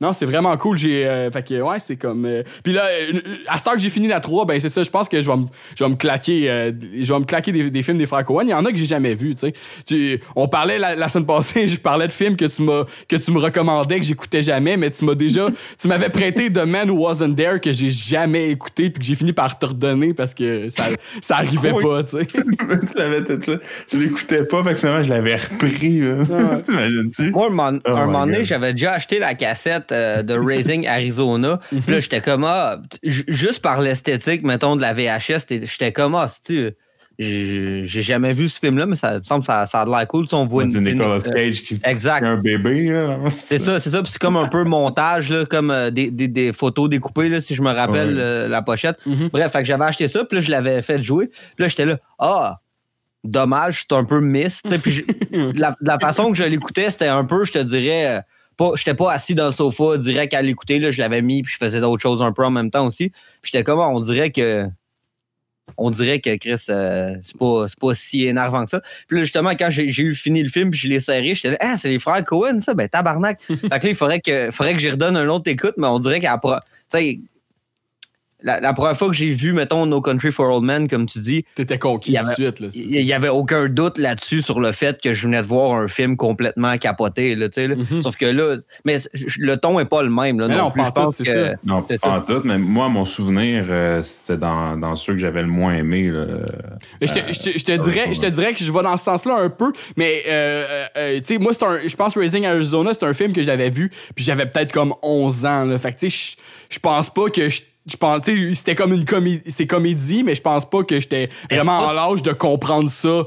Non, c'est vraiment cool. J'ai, euh, fait que, ouais, c'est comme. euh, Puis là, euh, à ce temps que j'ai fini la 3, ben c'est ça. Je pense que je vais me, je vais me claquer, euh, je vais me claquer des, des films des frères Cohen. Il y en a que j'ai jamais vus, tu sais. Tu- On parlait la, la semaine passée, (laughs) je parlais de films que tu m'as, que tu me recommandais que j'écoutais jamais, mais tu m'as déjà, tu m'avais prêté The Man Who Wasn't There que j'ai jamais écouté puis que j'ai fini par te redonner parce que ça, ça arrivait pas, tu sais. (laughs) tu l'avais tout ça. Tu l'écoutais pas, fait que finalement, je l'avais repris. (laughs) T'imagines-tu? Moi, un moment, Oh un moment donné, j'avais déjà acheté la cassette euh, de Raising Arizona. (laughs) Puis là, j'étais comme, ah, juste par l'esthétique, mettons, de la VHS, j'étais comme, ah, tu j'ai jamais vu ce film-là, mais ça me semble que ça, ça a l'air cool. Sais, on voit Du une. Nicolas euh, Cage qui Exact. un bébé. C'est ça, c'est ça. Puis c'est comme un peu montage, là, comme euh, des, des- des photos découpées, là, si je me rappelle Ouais. euh, la pochette. Mhm. Bref, j'avais acheté ça, puis là, je l'avais fait jouer. Puis là, j'étais là, ah, dommage, c'est un peu miss. Puis (laughs) la, la façon que je l'écoutais, c'était un peu, je te dirais, pas, j'étais pas assis dans le sofa direct à l'écouter. là, Je l'avais mis, puis je faisais d'autres choses un peu en même temps aussi. Puis j'étais comme, on dirait que. On dirait que Chris, euh, c'est pas, pas si énervant que ça. Puis là, justement, quand j'ai eu fini le film, puis je l'ai serré, j'étais là, ah, c'est les frères Cohen, ça, ben tabarnak. (laughs) fait que là, il faudrait que, faudrait que j'y redonne un autre écoute, mais on dirait tu sais, la, la première fois que j'ai vu, mettons, No Country for Old Men, comme tu dis, T'étais conquis Il y tout de avait- suite, là. il n'y avait aucun doute là-dessus sur le fait que je venais de voir un film complètement capoté. Là, tu sais, là. Mhm. Sauf que là, mais le ton n'est pas le même. Là, Mais non, non, plus. pas Je en tout, que- ça. Non, C'est pas en tout, mais moi, mon souvenir, euh, c'était dans, dans ceux que j'avais le moins aimé. là. Je te, je te- je te dirais, je te dirais que je vais dans ce sens-là un peu, mais euh, euh, euh, tu sais, moi, c'est un, je pense Raising Arizona, c'est un film que j'avais vu, puis j'avais peut-être comme 11 ans. Là. Fait que tu sais, je- je pense pas que je. Je pense, tu sais, c'était comme une comédie, c'est comédie, mais je pense pas que j'étais vraiment en l'âge de comprendre ça.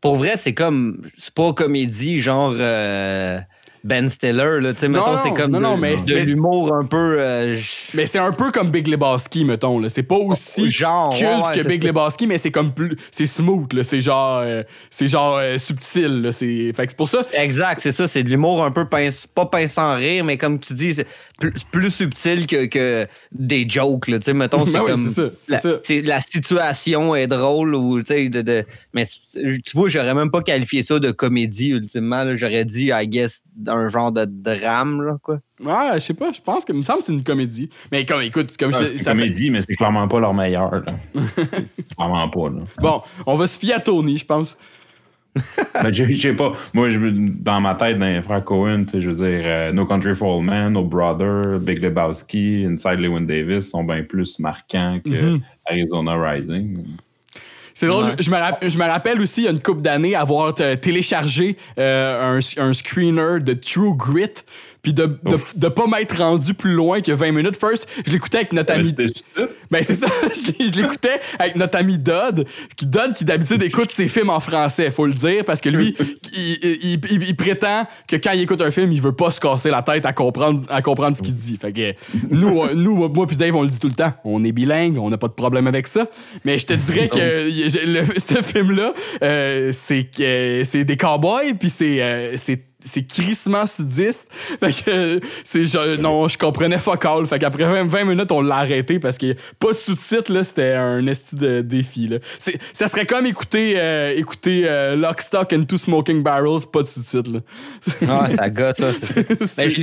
Pour vrai, c'est comme. C'est pas comédie, genre. euh, Ben Stiller. Là. Tu sais, mettons, non, c'est comme non, de, non, mais de c'est- l'humour un peu. euh, Mais c'est un peu comme Big Lebowski, mettons. Là. C'est pas aussi Genre, culte ouais, ouais, que Big. Lebowski, mais c'est comme plus. C'est smooth, là. C'est genre. euh, c'est genre euh, subtil, là. C'est... Fait que c'est pour ça. Exact, c'est ça. C'est de l'humour un peu pince, pas pince sans rire, mais comme tu dis, c'est plus, plus subtil que, que des jokes. Là. Tu sais, mettons, (laughs) c'est oui, comme. c'est ça, c'est la, ça. c'est- la situation est drôle ou tu sais, de, de- mais tu vois, j'aurais même pas qualifié ça de comédie ultimement. là. J'aurais dit, I guess, un genre de drame, là, quoi. Ouais, je sais pas. Je pense que. Il me semble que c'est une comédie. Mais comme, écoute, comme Ah, je. c'est ça fait- comédie, mais c'est clairement pas leur meilleur. Là. (laughs) clairement pas. Là. Bon, on va se fier à Tony, je pense. (laughs) Ben, je je sais pas. Moi, je, dans ma tête, dans les frères Cohen, tu sais, je veux dire, euh, No Country for Old Men, No Brother, Big Lebowski, Inside Lewin Davis sont bien plus marquants que Mhm. Arizona Rising. C'est drôle, Ouais. je, je me rapp- je me rappelle aussi, il y a une couple d'années, avoir euh, téléchargé euh, un, un screener de True Grit, puis de, de, de pas m'être rendu plus loin que 20 minutes. First, je l'écoutais avec notre ami. Ben c'est ça, (laughs) je l'écoutais avec notre ami Dodd, qui Dodd qui d'habitude écoute ses films en français, faut le dire, parce que lui, (laughs) il, il- il- il prétend que quand il écoute un film, il veut pas se casser la tête à comprendre, à comprendre ce qu'il dit. Fait que nous, nous, moi puis Dave, on le dit tout le temps, on est bilingue, on n'a pas de problème avec ça. Mais je te dirais que le- (laughs) ce film-là, euh, c'est que c'est des cowboys, puis c'est euh, c'est crissement sudiste. Fait que c'est genre, non, je comprenais fuck all. Fait qu'après 20, 20 minutes, on l'a arrêté parce que pas de sous-titres, là, c'était un esti de défi, là. C'est- Ça serait comme écouter, euh, écouter euh, Lock, Stock and Two Smoking Barrels, pas de sous-titres, là. Ah, ça gosse, ça. c'est- (laughs) Ben, je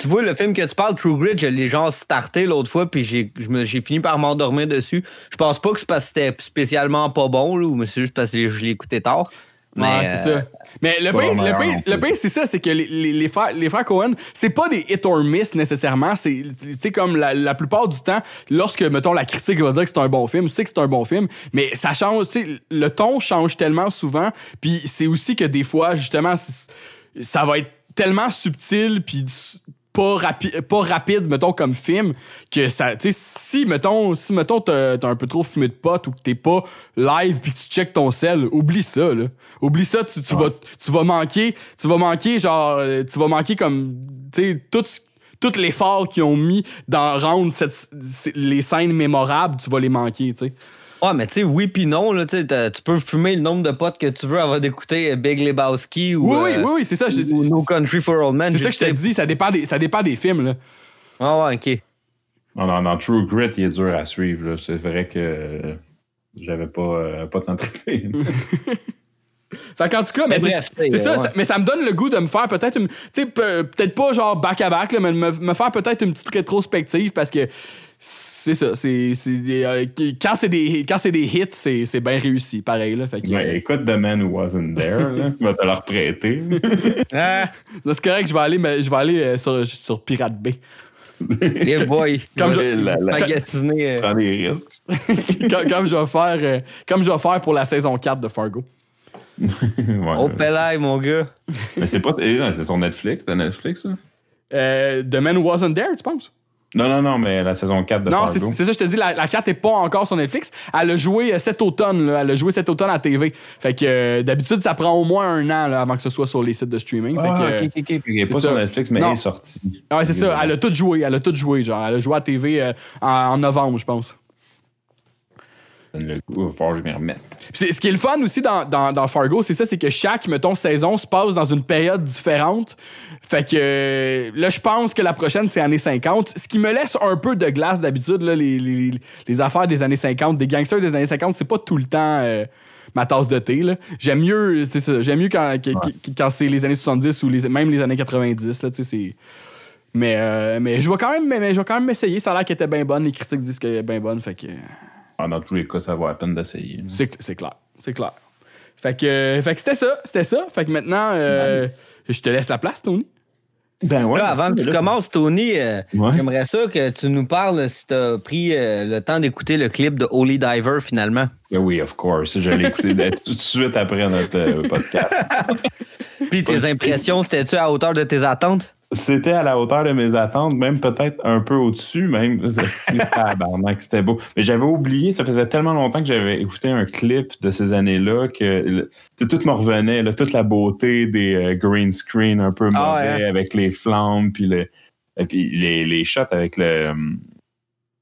tu vois, le film que tu parles, True Grit, je l'ai genre starté l'autre fois, puis j'ai je me- j'ai fini par m'endormir dessus. Je pense pas que c'est parce que c'était spécialement pas bon, là, ou mais c'est juste parce que je l'ai écouté tard. Mais, Ouais, c'est euh, ça. Mais le pire, le pire- le pire, c'est ça, c'est que les, les, les frères, les frères Cohen, c'est pas des hit or miss nécessairement. C'est comme la, la plupart du temps, lorsque, mettons, la critique va dire que c'est un bon film, c'est que c'est un bon film, mais ça change, tu sais, le ton change tellement souvent. Puis c'est aussi que des fois, justement, ça va être tellement subtil, puis pas, rapi- pas rapide, mettons, comme film, que ça, tu sais, si, mettons, si, mettons, t'as un peu trop fumé de pote ou que t'es pas live puis que tu checkes ton sel, oublie ça, là. Oublie ça, tu, tu vas, tu vas manquer, tu vas manquer, genre, euh, tu vas manquer comme, tu sais, tout ce- tout l'effort qu'ils ont mis dans rendre cette- les scènes mémorables, tu vas les manquer, tu sais. Ouais, mais tu sais, oui puis non, là, tu sais, t'as- tu peux fumer le nombre de potes que tu veux avant d'écouter euh, Big Lebowski ou, Oui, oui, euh, oui, oui, c'est ça. je- ou No Country for Old Men. C'est ça que je te dis, ça dépend des, ça dépend des films, là. Ah ouais, ok. Non, non, dans True Grit, il est dur à suivre. là. C'est vrai que j'avais pas, euh, pas tant trippé. (laughs) Fait qu'en tout cas, mais, Mais c'est- ça, ouais. ça- mais ça me donne le goût de me faire peut-être une. Tu sais, pe- peut-être pas genre back-à-back, là, mais me, me faire peut-être une petite rétrospective parce que c'est ça. C'est, des, euh, quand, c'est des, quand c'est des hits, c'est, c'est bien réussi, pareil. Là, fait que, Ben, écoute The Man Who Wasn't There, là. (laughs) Je vais te le reprêter. (laughs) Ah, là, c'est correct, je vais aller, mais je vais aller euh, sur, sur Pirate Bay. les boys. (laughs) Comme Ouais, la- la- Magasiner. euh, Prends des risques. comme, comme je vais faire, euh, comme je vais faire pour la saison 4 de Fargo. Ouais. Au Pelay, mon gars. Mais c'est pas. eh, C'est sur Netflix, c'est Netflix, ça? Euh, The Man Who Wasn't There, tu penses? Non, non, non, mais la saison 4 de Non, c'est ça, je te dis, la, la 4 est pas encore sur Netflix. Elle a joué euh, cet automne, là. Elle a joué cet automne à TV. Fait que euh, d'habitude, ça prend au moins un an là, avant que ce soit sur les sites de streaming. Fait que, Ah, euh, ok, ok, ok. Il est c'est pas ça. sur Netflix, mais Non. il est sorti. ouais, c'est ça. Elle a tout joué. Elle a tout joué, genre. Elle a joué à TV euh, en, en novembre, je pense. Donne le coup, il va falloir que je m'y remette. Ce qui est le fun aussi dans, dans, dans Fargo, c'est ça, c'est que chaque, mettons, saison se passe dans une période différente. Fait que là, je pense que la prochaine, c'est années 50. Ce qui me laisse un peu de glace d'habitude, les, les, les affaires des années 50, des gangsters des années 50, c'est pas tout le temps euh, ma tasse de thé. là. J'aime mieux, j'aime mieux quand, quand c'est les années 70 ou les, même les années 90. Là, tu sais, c'est... Mais, euh, mais je vais quand même mais je vais quand même essayer. Ça a l'air qu'elle était bien bonne. Les critiques disent qu'elle est bien bonne. Fait que Ah, dans tous les cas, ça vaut la peine d'essayer. c'est, clair. C'est clair. Fait que, fait que c'était ça. C'était ça. Fait que maintenant, euh, je te laisse la place, Tony. Ben ouais. Là, avant que tu commences, Tony, euh, Ouais. j'aimerais ça que tu nous parles si tu as pris euh, le temps d'écouter le clip de Holy Diver finalement. Ben oui, of course. Je l'ai écouté tout de suite après notre euh, podcast. (laughs) Puis tes impressions, c'était-tu à hauteur de tes attentes? C'était à la hauteur de mes attentes, même peut-être un peu au-dessus, même. (laughs) C'était beau. Mais j'avais oublié, ça faisait tellement longtemps que j'avais écouté un clip de ces années-là que tout me revenait, là, toute la beauté des euh, green screen un peu Ah ouais, mauvais avec les flammes, puis, le, puis les, les shots avec le.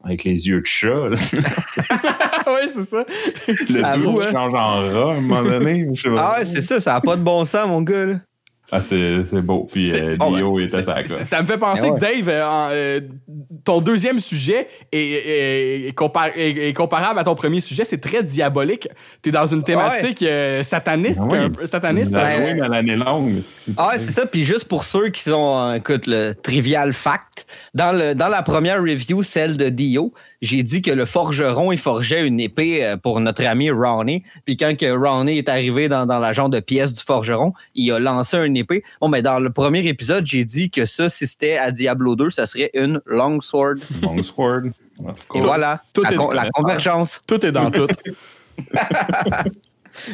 Avec les yeux de chat, (laughs) ouais, c'est ça. le tout hein. change en rat à un moment donné. je sais pas. Ah ouais, c'est ça, ça n'a pas de bon sens, mon gars. Là. Ah, c'est c'est beau. Puis euh, oh, Dio ben, était c'est- ça, Ça me fait penser Eh ouais. que Dave, euh, euh, ton deuxième sujet est, est- est compar- est- est comparable à ton premier sujet. C'est très diabolique. T'es dans une thématique euh, sataniste. Ah oui. sataniste peu. Halloween à l'année longue. Ah ouais, c'est ça. Puis juste pour ceux qui sont, écoute, le trivial fact, dans, le, dans la première review, celle de Dio, j'ai dit que le forgeron, il forgeait une épée euh, pour notre ami Ronnie. Puis quand que Ronnie est arrivé dans, dans la genre de pièce du forgeron, il a lancé une épée. Bon, mais dans le premier épisode, j'ai dit que ça, si c'était à Diablo 2, ça serait une longsword. (laughs) Longsword. Et voilà, tout la, est- con- la convergence. Tout est dans tout. (laughs)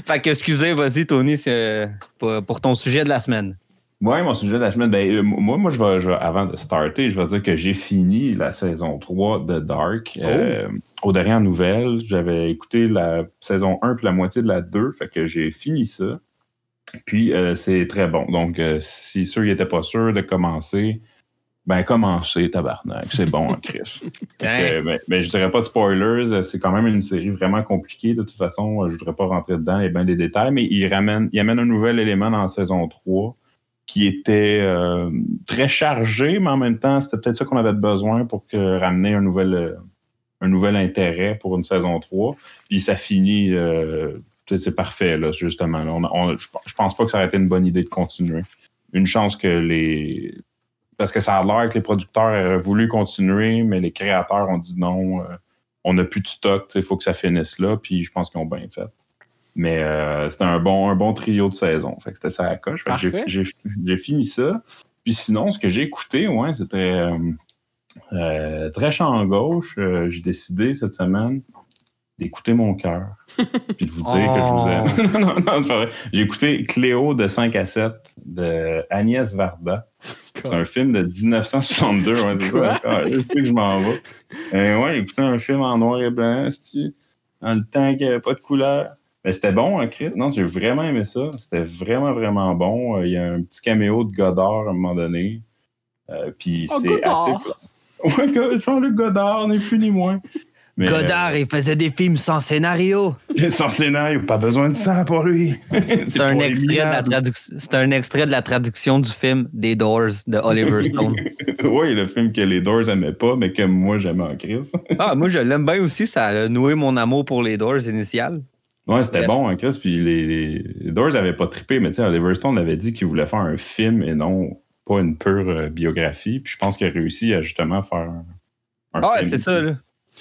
Fait que, excusez, vas-y, Tony, c'est, euh, pour ton sujet de la semaine. Ouais, mon sujet de la semaine, ben, euh, moi, moi je, vais, je vais- avant de starter, je vais dire que j'ai fini la saison 3 de Dark. Euh, aux dernières nouvelles, j'avais écouté la saison 1 puis la moitié de la 2, fait que j'ai fini ça. Puis euh, c'est très bon. Donc, euh, si ceux qui n'étaient pas sûrs de commencer, ben commencez, tabarnak. C'est bon, en Chris. (laughs) Que, ben, ben, je dirais pas de spoilers. C'est quand même une série vraiment compliquée. De toute façon, je voudrais pas rentrer dedans et bien des détails, mais il ramène, il amène un nouvel élément dans la saison 3 qui était euh, très chargé, mais en même temps, c'était peut-être ça qu'on avait besoin pour ramener un nouvel, euh, un nouvel intérêt pour une saison 3. Puis ça finit, euh, c'est parfait, là, justement. là. On- je pense pas que ça aurait été une bonne idée de continuer. Une chance que les. Parce que ça a l'air que les producteurs auraient voulu continuer, mais les créateurs ont dit non, on n'a plus de stock, il faut que ça finisse là, puis je pense qu'ils ont bien fait. Mais euh, c'était un bon, un bon trio de saison. Fait que c'était ça à la coche. J'ai- fini ça. Puis sinon, ce que j'ai écouté, ouais, c'était euh, euh, très champ gauche. Euh, j'ai décidé cette semaine d'écouter mon cœur. (laughs) Puis de vous dire que je vous aime. (laughs) non, non, c'est pas vrai. J'ai écouté Cléo de 5 à 7 de Agnès Varda. C'est un film de 1962. Ouais, c'est ça. Ah, je sais que je m'en vais. Euh, ouais, j'ai écouté un film en noir et blanc, dans le temps qu'il n'y avait pas de couleur. Mais c'était bon, hein, Chris? Non, j'ai vraiment aimé ça. C'était vraiment, vraiment bon. Euh, Il y a un petit caméo de Godard à un moment donné. Euh, Puis Oh, c'est assez. (laughs) Ouais, Jean-Luc Godard, ni plus ni moins. Mais, Godard, il faisait des films sans scénario. (laughs) euh, son scénario, pas besoin de ça pour lui. (laughs) C'est un, pour les extrait de la minables. traduc- c'est un extrait de la traduction du film Des Doors de Oliver Stone. oui, le film que les Doors n'aimaient pas, mais que moi j'aimais en Chris. ah, moi, je l'aime bien aussi. Ça a noué mon amour pour les Doors initial. Ouais, c'était Bref. bon, hein, Chris. Puis les, Doors n'avaient pas trippé, mais tu sais, Oliver Stone avait dit qu'il voulait faire un film et non pas une pure euh, biographie. Puis je pense qu'il a réussi à justement faire un, Ah, ouais, film. c'est ça, là.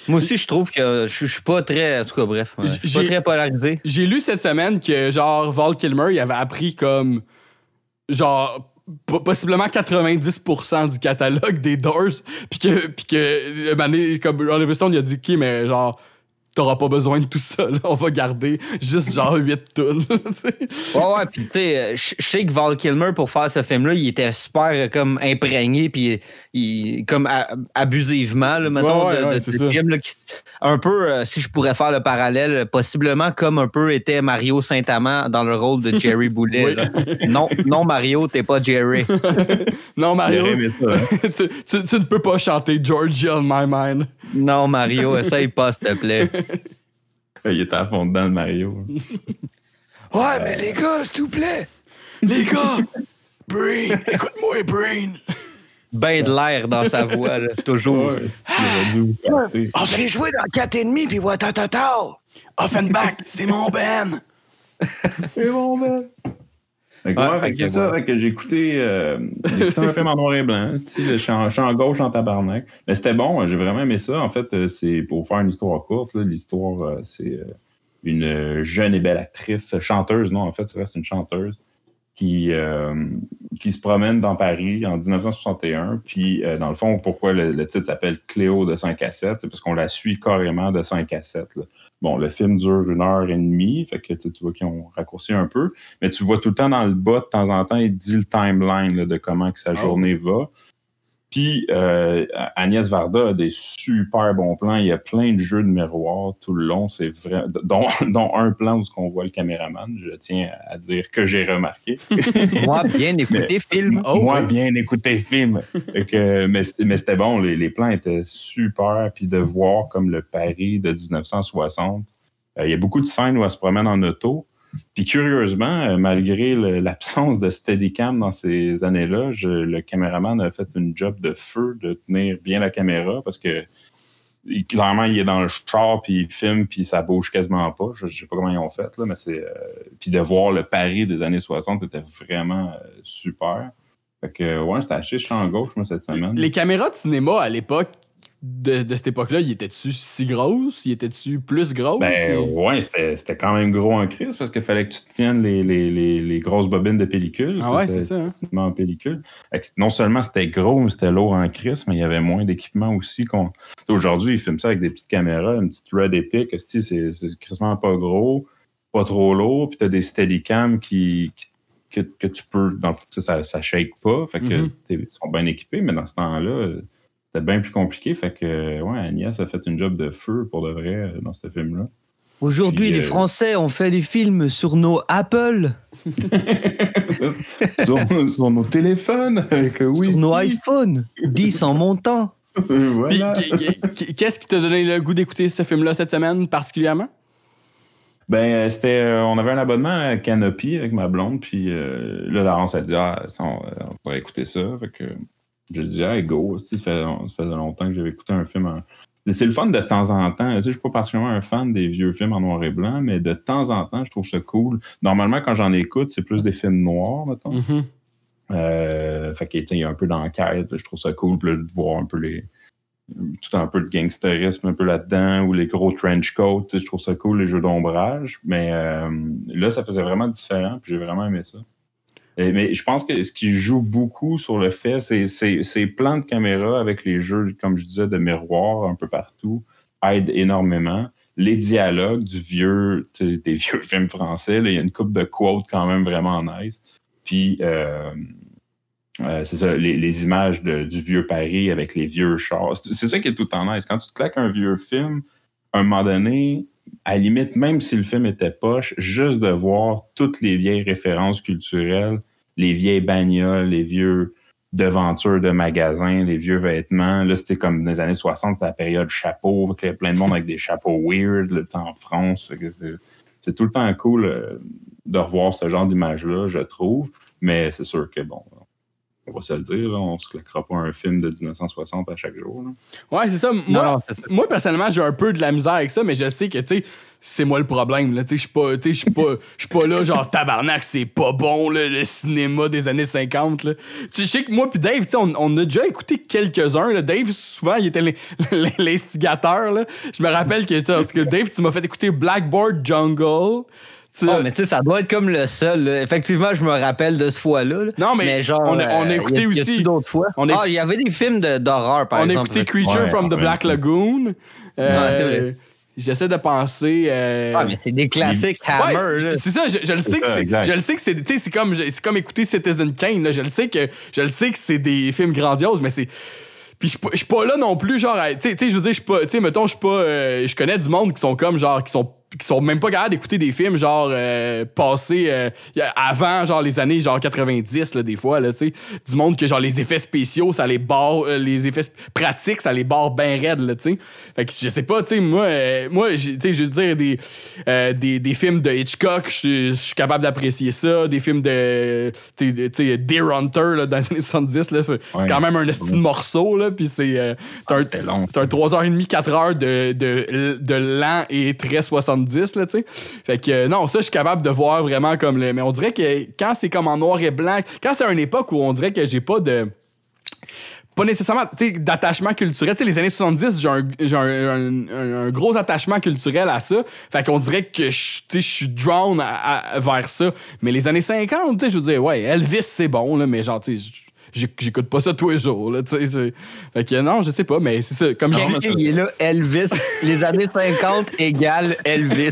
Moi aussi, je trouve que je je suis pas très. En tout cas, bref. ouais, Je suis pas J'ai- très polarisé. J'ai lu cette semaine que, genre, Val Kilmer, il avait appris comme. Genre. po- Possiblement 90% du catalogue des Doors. Puis que, puis que, euh, comme Oliver Stone, il a dit, OK, mais genre, t'auras pas besoin de tout ça, là. On va garder juste genre 8 tonnes. Ouais, ouais, puis tu sais, euh, je sais que Val Kilmer, pour faire ce film-là, il était super euh, comme imprégné, puis il, comme abusivement, là, mettons, Ouais, ouais, de, ouais, de ce film. Là, qui- un peu, euh, si je pourrais faire le parallèle, possiblement comme un peu était Mario Saint-Amand dans le rôle de (laughs) Jerry Boulet. Oui. Non, non, Mario, t'es pas Jerry. (laughs) non, Mario, ça. hein. (laughs) tu, tu- tu ne peux pas chanter Georgia on my mind. Non, Mario, essaye pas, s'il te plaît. (laughs) Il était à fond dedans, le Mario. (laughs) Ouais, mais les gars, s'il vous plaît. Les gars, Brain, écoute-moi, Brain. Ben de l'air dans sa voix, là, toujours. Ouais, vous passer. J'ai joué dans 4 et demi, puis watatata. Offenbach, c'est mon Ben. C'est bon, ben. C'est ça, voilà. que j'ai écouté, euh, j'ai écouté un film en noir et blanc, tu sais, le champ, champ gauche en tabarnak. Mais c'était bon, j'ai vraiment aimé ça. En fait, euh, c'est pour faire une histoire courte, l'histoire, euh, c'est euh, une jeune et belle actrice, chanteuse, non, en fait, vrai, c'est une chanteuse, qui, euh, qui se promène dans Paris en 1961. Puis, euh, dans le fond, pourquoi le, titre s'appelle Cléo de 5 à 7, c'est parce qu'on la suit carrément de 5 à 7. Bon, le film dure une heure et demie, fait que tu vois qu'ils ont raccourci un peu, mais tu vois tout le temps dans le bas, de temps en temps, il dit le timeline de comment que sa ah journée va. Puis euh, Agnès Varda a des super bons plans. Il y a plein de jeux de miroir tout le long. C'est vrai, (laughs) dont, un plan où on voit le caméraman. Je tiens à dire que j'ai remarqué. (laughs) moi, bien écouté film. moi, bien écouté film. mais, c'était bon. Les, plans étaient super. Puis de voir comme le Paris de 1960. Euh, il y a beaucoup de scènes où elle se promène en auto. Puis curieusement, euh, malgré l'absence de Steadicam dans ces années-là, le caméraman a fait une job de feu de tenir bien la caméra parce que clairement, il est dans le char, puis il filme, puis ça bouge quasiment pas. Je, ne sais pas comment ils ont fait, là, mais c'est. Euh, puis de voir le Paris des années 60 était vraiment euh, super. Fait que, ouais, j'étais acheté champ gauche, moi, cette semaine. Les caméras de cinéma à l'époque, de, cette époque-là, il était-tu si grosse? Il était-tu plus grosse? Ben, ouais, c'était quand même gros en crise parce qu'il fallait que tu tiennes les, les, grosses bobines de pellicule. Ah ouais, c'est ça. Hein? En pellicule. Non seulement c'était gros, mais c'était lourd en crise, mais il y avait moins d'équipement aussi. Aujourd'hui, ils filment ça avec des petites caméras, une petite Red Epic. C'est crissement pas gros, pas trop lourd, puis tu as des Steadicam qui, que, tu peux. Dans, ça, ça shake pas, fait que mm-hmm. ils sont bien équipés, mais dans ce temps-là c'était bien plus compliqué. Fait que, ouais, Agnès a fait une job de feu pour de vrai euh, dans ce film-là. Aujourd'hui, les euh, Français ont fait des films sur nos Apple. (laughs) sur, nos téléphones, avec le Sur nos iPhones, 10 en montant. Qu'est-ce qui t'a donné le goût d'écouter ce film-là cette semaine particulièrement? Ben, euh, c'était. on avait un abonnement à Canopy avec ma blonde, puis là, Laurence a dit Ah, on, on pourrait écouter ça. Fait que j'ai dit, hey, go. Ça, fait, ça faisait longtemps que j'avais écouté un film. C'est le fun de temps en temps. Tu sais, je suis pas particulièrement un fan des vieux films en noir et blanc, mais de temps en temps, je trouve ça cool. Normalement, quand j'en écoute, c'est plus des films noirs, mettons. Mm-hmm. Euh, fait qu'il y a un peu d'enquête. Je trouve ça cool de voir un peu les. Tout un peu de gangsterisme un peu là-dedans, ou les gros trench coats. Je trouve ça cool, les jeux d'ombrage. Mais euh, là, ça faisait vraiment différent, puis j'ai vraiment aimé ça. Mais je pense que ce qui joue beaucoup sur le fait, c'est ces plans de caméra avec les jeux, comme je disais, de miroir un peu partout, aident énormément. Les dialogues du vieux, des (laughs) vieux films français, il y a une coupe de quotes quand même vraiment nice. Puis, euh, euh, c'est ça, les, images du vieux Paris avec les vieux chars. C'est ça qui est tout en nice. Quand tu te claques un vieux film, à un moment donné, à la limite, même si le film était poche, juste de voir toutes les vieilles références culturelles, les vieilles bagnoles, les vieux devantures de magasins, les vieux vêtements. Là, c'était comme dans les années 60, c'était la période chapeau, il y avait plein de monde (laughs) avec des chapeaux weird, le temps en France. C'est tout le temps cool euh, de revoir ce genre d'image-là, je trouve. Mais c'est sûr que, bon, on va se le dire, là, on se claquera pas un film de 1960 à chaque jour. Là. Ouais, c'est ça. Moi, moi personnellement, j'ai un peu de la misère avec ça, mais je sais que, tu sais, c'est moi le problème. Je suis pas, pas là, genre, tabarnak, c'est pas bon, le cinéma des années 50. Là. Je sais que moi, puis Dave, on, on a déjà écouté quelques-uns. Dave, souvent, il était (laughs) l'instigateur. Je me rappelle que, Dave, tu m'as fait écouter Blackboard Jungle. Oh, mais tu sais, ça doit être comme le seul. Effectivement, je me rappelle de ce fois-là. Non, mais, genre, on a, on a écouté aussi. d'autres fois? Ah, il y avait des films d'horreur, par exemple. On a écouté Creature from the Black Lagoon. Euh, c'est vrai. J'essaie de penser. Euh... Ah, mais c'est des classiques Hammer. c'est ça, je, le sais que c'est, je le sais que c'est, c'est comme, c'est comme écouter Citizen Kane. Là. Je le sais que, je le sais que c'est des films grandioses, mais c'est. Puis je suis pas là non plus, genre, tu sais, je veux dire, je suis pas, tu sais, mettons, je suis pas, euh, je connais du monde qui sont comme, genre, qui sont qui sont même pas capables d'écouter des films genre euh, passés euh, avant genre les années genre 90 là, des fois là tu sais. Du monde que genre les effets spéciaux ça les barre euh, les effets pratiques ça les barre bien raides là tu sais. Fait que je sais pas tu sais moi moi tu sais je veux dire des, des, des films de Hitchcock je suis capable d'apprécier ça des films de tu sais Deer Hunter là, dans les années 70 là c'est quand même un de morceau là puis c'est ah, un, un 3h30 4h de de, de lent et très 70 10, là, tu sais. Fait que euh, non, ça, je suis capable de voir vraiment comme le. Mais on dirait que quand c'est comme en noir et blanc, quand c'est une époque où on dirait que j'ai pas de pas nécessairement d'attachement culturel. Tu sais, les années 70, j'ai un, un, gros attachement culturel à ça. Fait qu'on dirait que je suis drawn à- à- vers ça. Mais les années 50, tu sais, je veux dire, ouais, Elvis, c'est bon, là, mais genre, tu sais, j'écoute pas ça tous les jours, là, Fait que non, je sais pas, mais c'est ça. Comme je dis, il est là, Elvis. Les années 50 égale Elvis.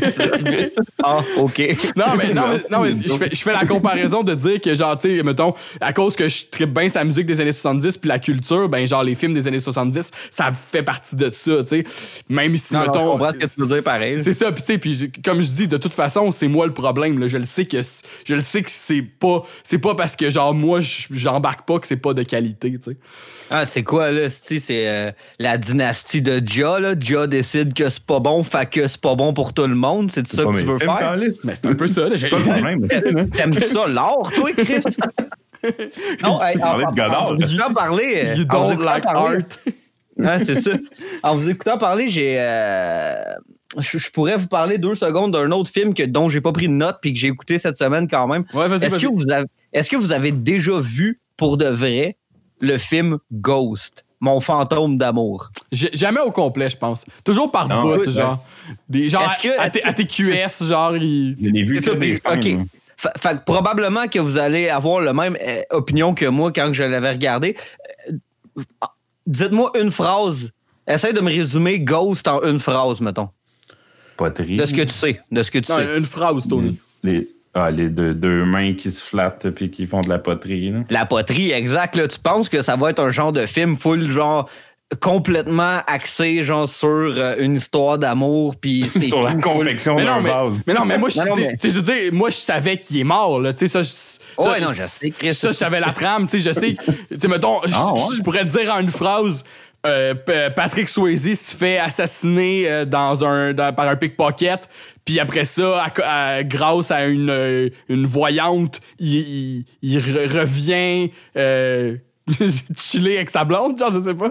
Ah, OK. Non, mais, non, mais, non, mais (laughs) je, fais, je fais la comparaison de dire que, genre, tu sais, mettons, à cause que je tripe bien sa musique des années 70 puis la culture, ben, genre, les films des années 70, ça fait partie de ça, tu sais. Même si, Non, non, mettons. je comprends ce que tu veux dire, pareil. C'est ça, puis tu sais, puis comme je dis, de toute façon, c'est moi le problème, là. Je le sais que, c- je le sais que c'est pas, c'est pas parce que, genre, moi, j'embarque pas que c'est pas de qualité, tu sais. Ah, c'est quoi, là? C'est c'est, euh, la dynastie de Ja, là? Ja décide que c'est pas bon, fait que c'est pas bon pour tout le monde. C'est ça que tu veux faire? Mais c'est un peu ça, là. J'ai- Pas le problème. T'aimes ça, l'art, toi, Chris? (laughs) non, hey, vous écoutant parler... euh, You don't écoutant like parler- art. (laughs) Ouais, c'est ça. En vous écoutant parler, j'ai. euh, je, je pourrais vous parler deux secondes d'un autre film que, dont j'ai pas pris de note puis que j'ai écouté cette semaine quand même. Ouais, vas-y, Est-ce que, vous avez, est-ce que vous avez déjà vu pour de vrai le film Ghost, Mon fantôme d'amour? Jamais au complet, je pense. Toujours par Non, bout, genre. Des, genre, Est-ce que- à, T- à TQS, genre, il... Je l'ai vu C'est ça, que des ok. Fait que probablement que vous allez avoir la même euh, opinion que moi quand je l'avais regardé. Euh, Dites-moi une phrase. Essaye de me résumer Ghost en une phrase, mettons. Poterie. De ce que tu sais. De ce que tu Non, sais. une phrase, Tony. Les, ah, les deux, deux mains qui se flattent puis qui font de la poterie. Là. La poterie, exact. Là, tu penses que ça va être un genre de film full, genre, complètement axé, genre, sur euh, une histoire d'amour, puis (laughs) c'est Sur la confection Mais non, d'un mais, vase. mais non, mais moi, je, mais- je veux dire, moi, je savais qu'il est mort, là. Tu sais, ça, je- Ouais, ça, non, je sais, Chris. Ça, je savais la trame, tu sais, je sais. Tu sais, mettons, je- Ah, ouais? je pourrais te dire en une phrase. Euh, Patrick Swayze se fait assassiner euh, dans un, dans- par un pickpocket, puis après ça, à co- à- grâce à une, euh, une voyante, il, il- il re- revient euh, (laughs) chiller avec sa blonde, genre, je sais pas.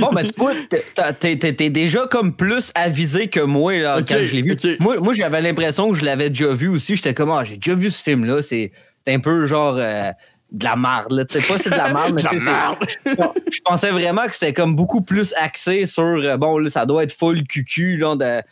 Bon, ben, tu vois, t'es- déjà comme plus avisé que moi là, quand je l'ai vu. Moi, moi j'avais l'impression que je l'avais déjà vu aussi. J'étais comme, ah, j'ai déjà vu ce film-là. C'est c'est un peu genre euh, de la marde. là. Tu sais pas c'est de la marde, (laughs) mais c'est- je pensais vraiment que c'était comme beaucoup plus axé sur, euh, bon, là, ça doit être full cucu, là, de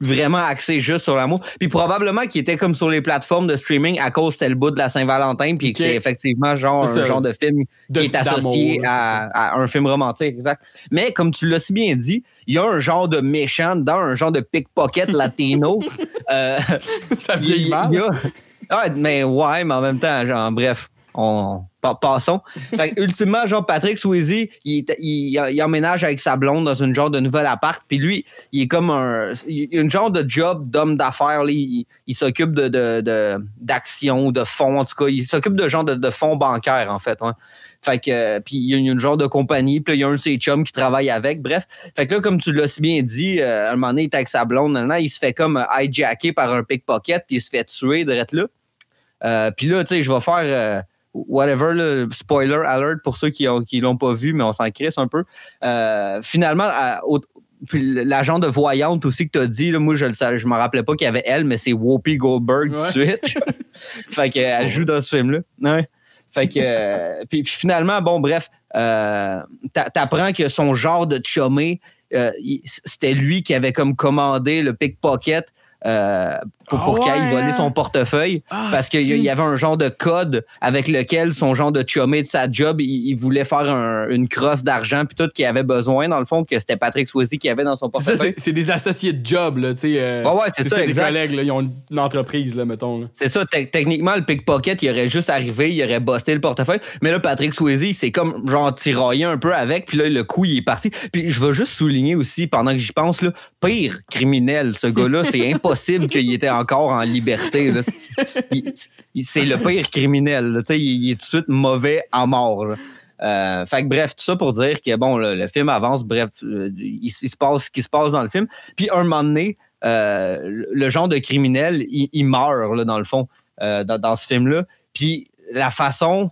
vraiment axé juste sur l'amour. Puis probablement qu'il était comme sur les plateformes de streaming à cause c'était le bout de la Saint-Valentin, puis que c'est effectivement genre un genre de film De- qui est associé à, un film romantique, exact. Mais comme tu l'as si bien dit, il y a un genre de méchant dedans, un genre de pickpocket latino. (laughs) Euh, ça il- vieillit mal. il y a- Ah, mais ouais, mais en même temps, genre, bref, on pa- passons. Fait ultimement, genre, Patrick Swayze, il, il, emménage avec sa blonde dans une genre de nouvel appart, puis lui, il est comme un, il une genre de job d'homme d'affaires, là. il, il s'occupe de, de, de- d'actions, de fonds, en tout cas, il s'occupe de genre de, de fonds bancaires, en fait. Fait que, euh, puis il y a une, genre de compagnie, puis là, il y a un de ses chums qui travaille avec, bref. Fait que là, comme tu l'as si bien dit, euh, à un moment donné, il est avec sa blonde, nan, il se fait comme euh, hijacker par un pickpocket, puis il se fait tuer direct là. Euh, puis là, tu sais, je vais faire euh, whatever, là, spoiler alert pour ceux qui ont qui l'ont pas vu, mais on s'en crisse un peu. Euh, finalement, à- au- puis l'agent de voyante aussi que tu as dit, là, moi je le savais, je me rappelais pas qu'il y avait elle, mais c'est Whoopi Goldberg Ouais. suite. (laughs) fait qu'elle joue dans ce film-là. Ouais. Fait que euh, puis, puis finalement, bon, bref, euh, t'a- t'apprends que son genre de euh, il- c'était lui qui avait comme commandé le pickpocket euh, pour, pour ouais, voler hein? son portefeuille Ah, parce qu'il y- avait un genre de code avec lequel son genre de chumé de sa job, il, il voulait faire un- une crosse d'argent puis tout qu'il avait besoin dans le fond que c'était Patrick Swayze qui avait dans son C'est portefeuille. c'est- c'est des associés de job, là, tu sais. euh, Ouais, ouais, c'est ça, des exact. collègues, là, ils ont une, entreprise, là, mettons. C'est ça, te- techniquement, le pickpocket, il aurait juste arrivé, il aurait busté le portefeuille. Mais là, Patrick Swayze, il s'est comme genre tiraillé un peu avec, puis là, le coup, il est parti. Puis je veux juste souligner aussi, pendant que j'y pense, là, pire criminel, ce gars-là, c'est impossible (laughs) qu'il était encore en liberté. C'est- le pire criminel. Il, est tout de suite mauvais à mort. Euh, fait que bref, tout ça pour dire que bon, le, film avance, bref, euh, il, se passe ce qui se passe dans le film. Puis un moment donné, euh, le, genre de criminel, il, meurt dans le fond, dans, ce film-là. Puis la façon,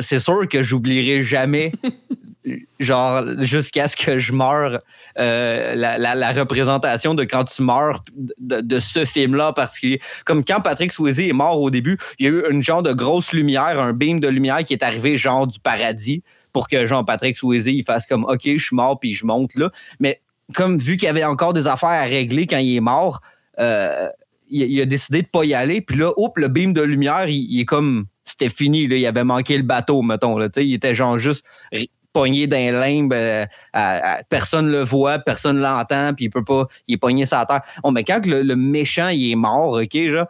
c'est sûr que j'oublierai jamais, (laughs) genre jusqu'à ce que je meure, euh, la, la- représentation de quand tu meurs de, ce film-là en particulier. Comme quand Patrick Swayze est mort au début, il y a eu une genre de grosse lumière, un beam de lumière qui est arrivé genre du paradis. pour que Jean-Patrick Swayze il fasse comme OK, je suis mort puis je monte là. Mais comme vu qu'il y avait encore des affaires à régler quand il est mort, euh, il, a décidé de pas y aller. Puis là, hop, le beam de lumière, il, est comme c'était fini. Là, il avait manqué le bateau, mettons. Là, il était genre juste pogné d'un limbe, euh, personne le voit, personne l'entend, puis il peut pas, il est pogné la terre. Bon, mais quand le, méchant il est mort, ok, genre,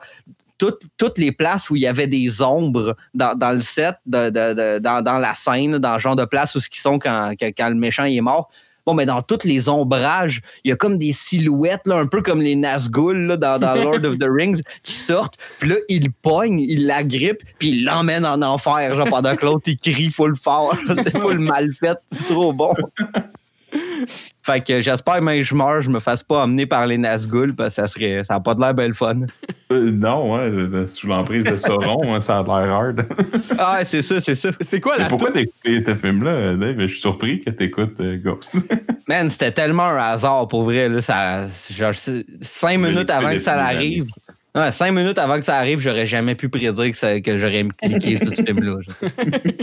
toutes, les places où il y avait des ombres dans, le set, dans, la scène, dans le genre de place où ce qu'ils sont quand, quand, le méchant est mort, Bon, mais dans tous les ombrages, il y a comme des silhouettes, là, un peu comme les Nazgûl dans, Lord of the Rings, qui sortent. Puis là, il pogne, il la grippe, puis il l'emmène en enfer, genre pendant que l'autre, il crie full fort. (laughs) C'est full mal fait, c'est trop bon. (laughs) (laughs) Fait que j'espère que je meurs, je me fasse pas emmener par les Nazgûl parce que ça serait ça n'a pas de l'air belle fun. Euh, non, ouais, sous l'emprise de Sauron, hein, ça a l'air hard. (laughs) ah, c'est ça, c'est ça. C'est quoi la Pourquoi t'as écouté ce film-là, Dave? Je suis surpris que t'écoutes euh, Ghost. (laughs) Man, c'était tellement un hasard pour vrai. Là, ça, genre, cinq minutes avant que ça arrive. Cinq minutes avant que ça arrive, j'aurais jamais pu prédire que, que j'aurais cliqué sur ce film-là.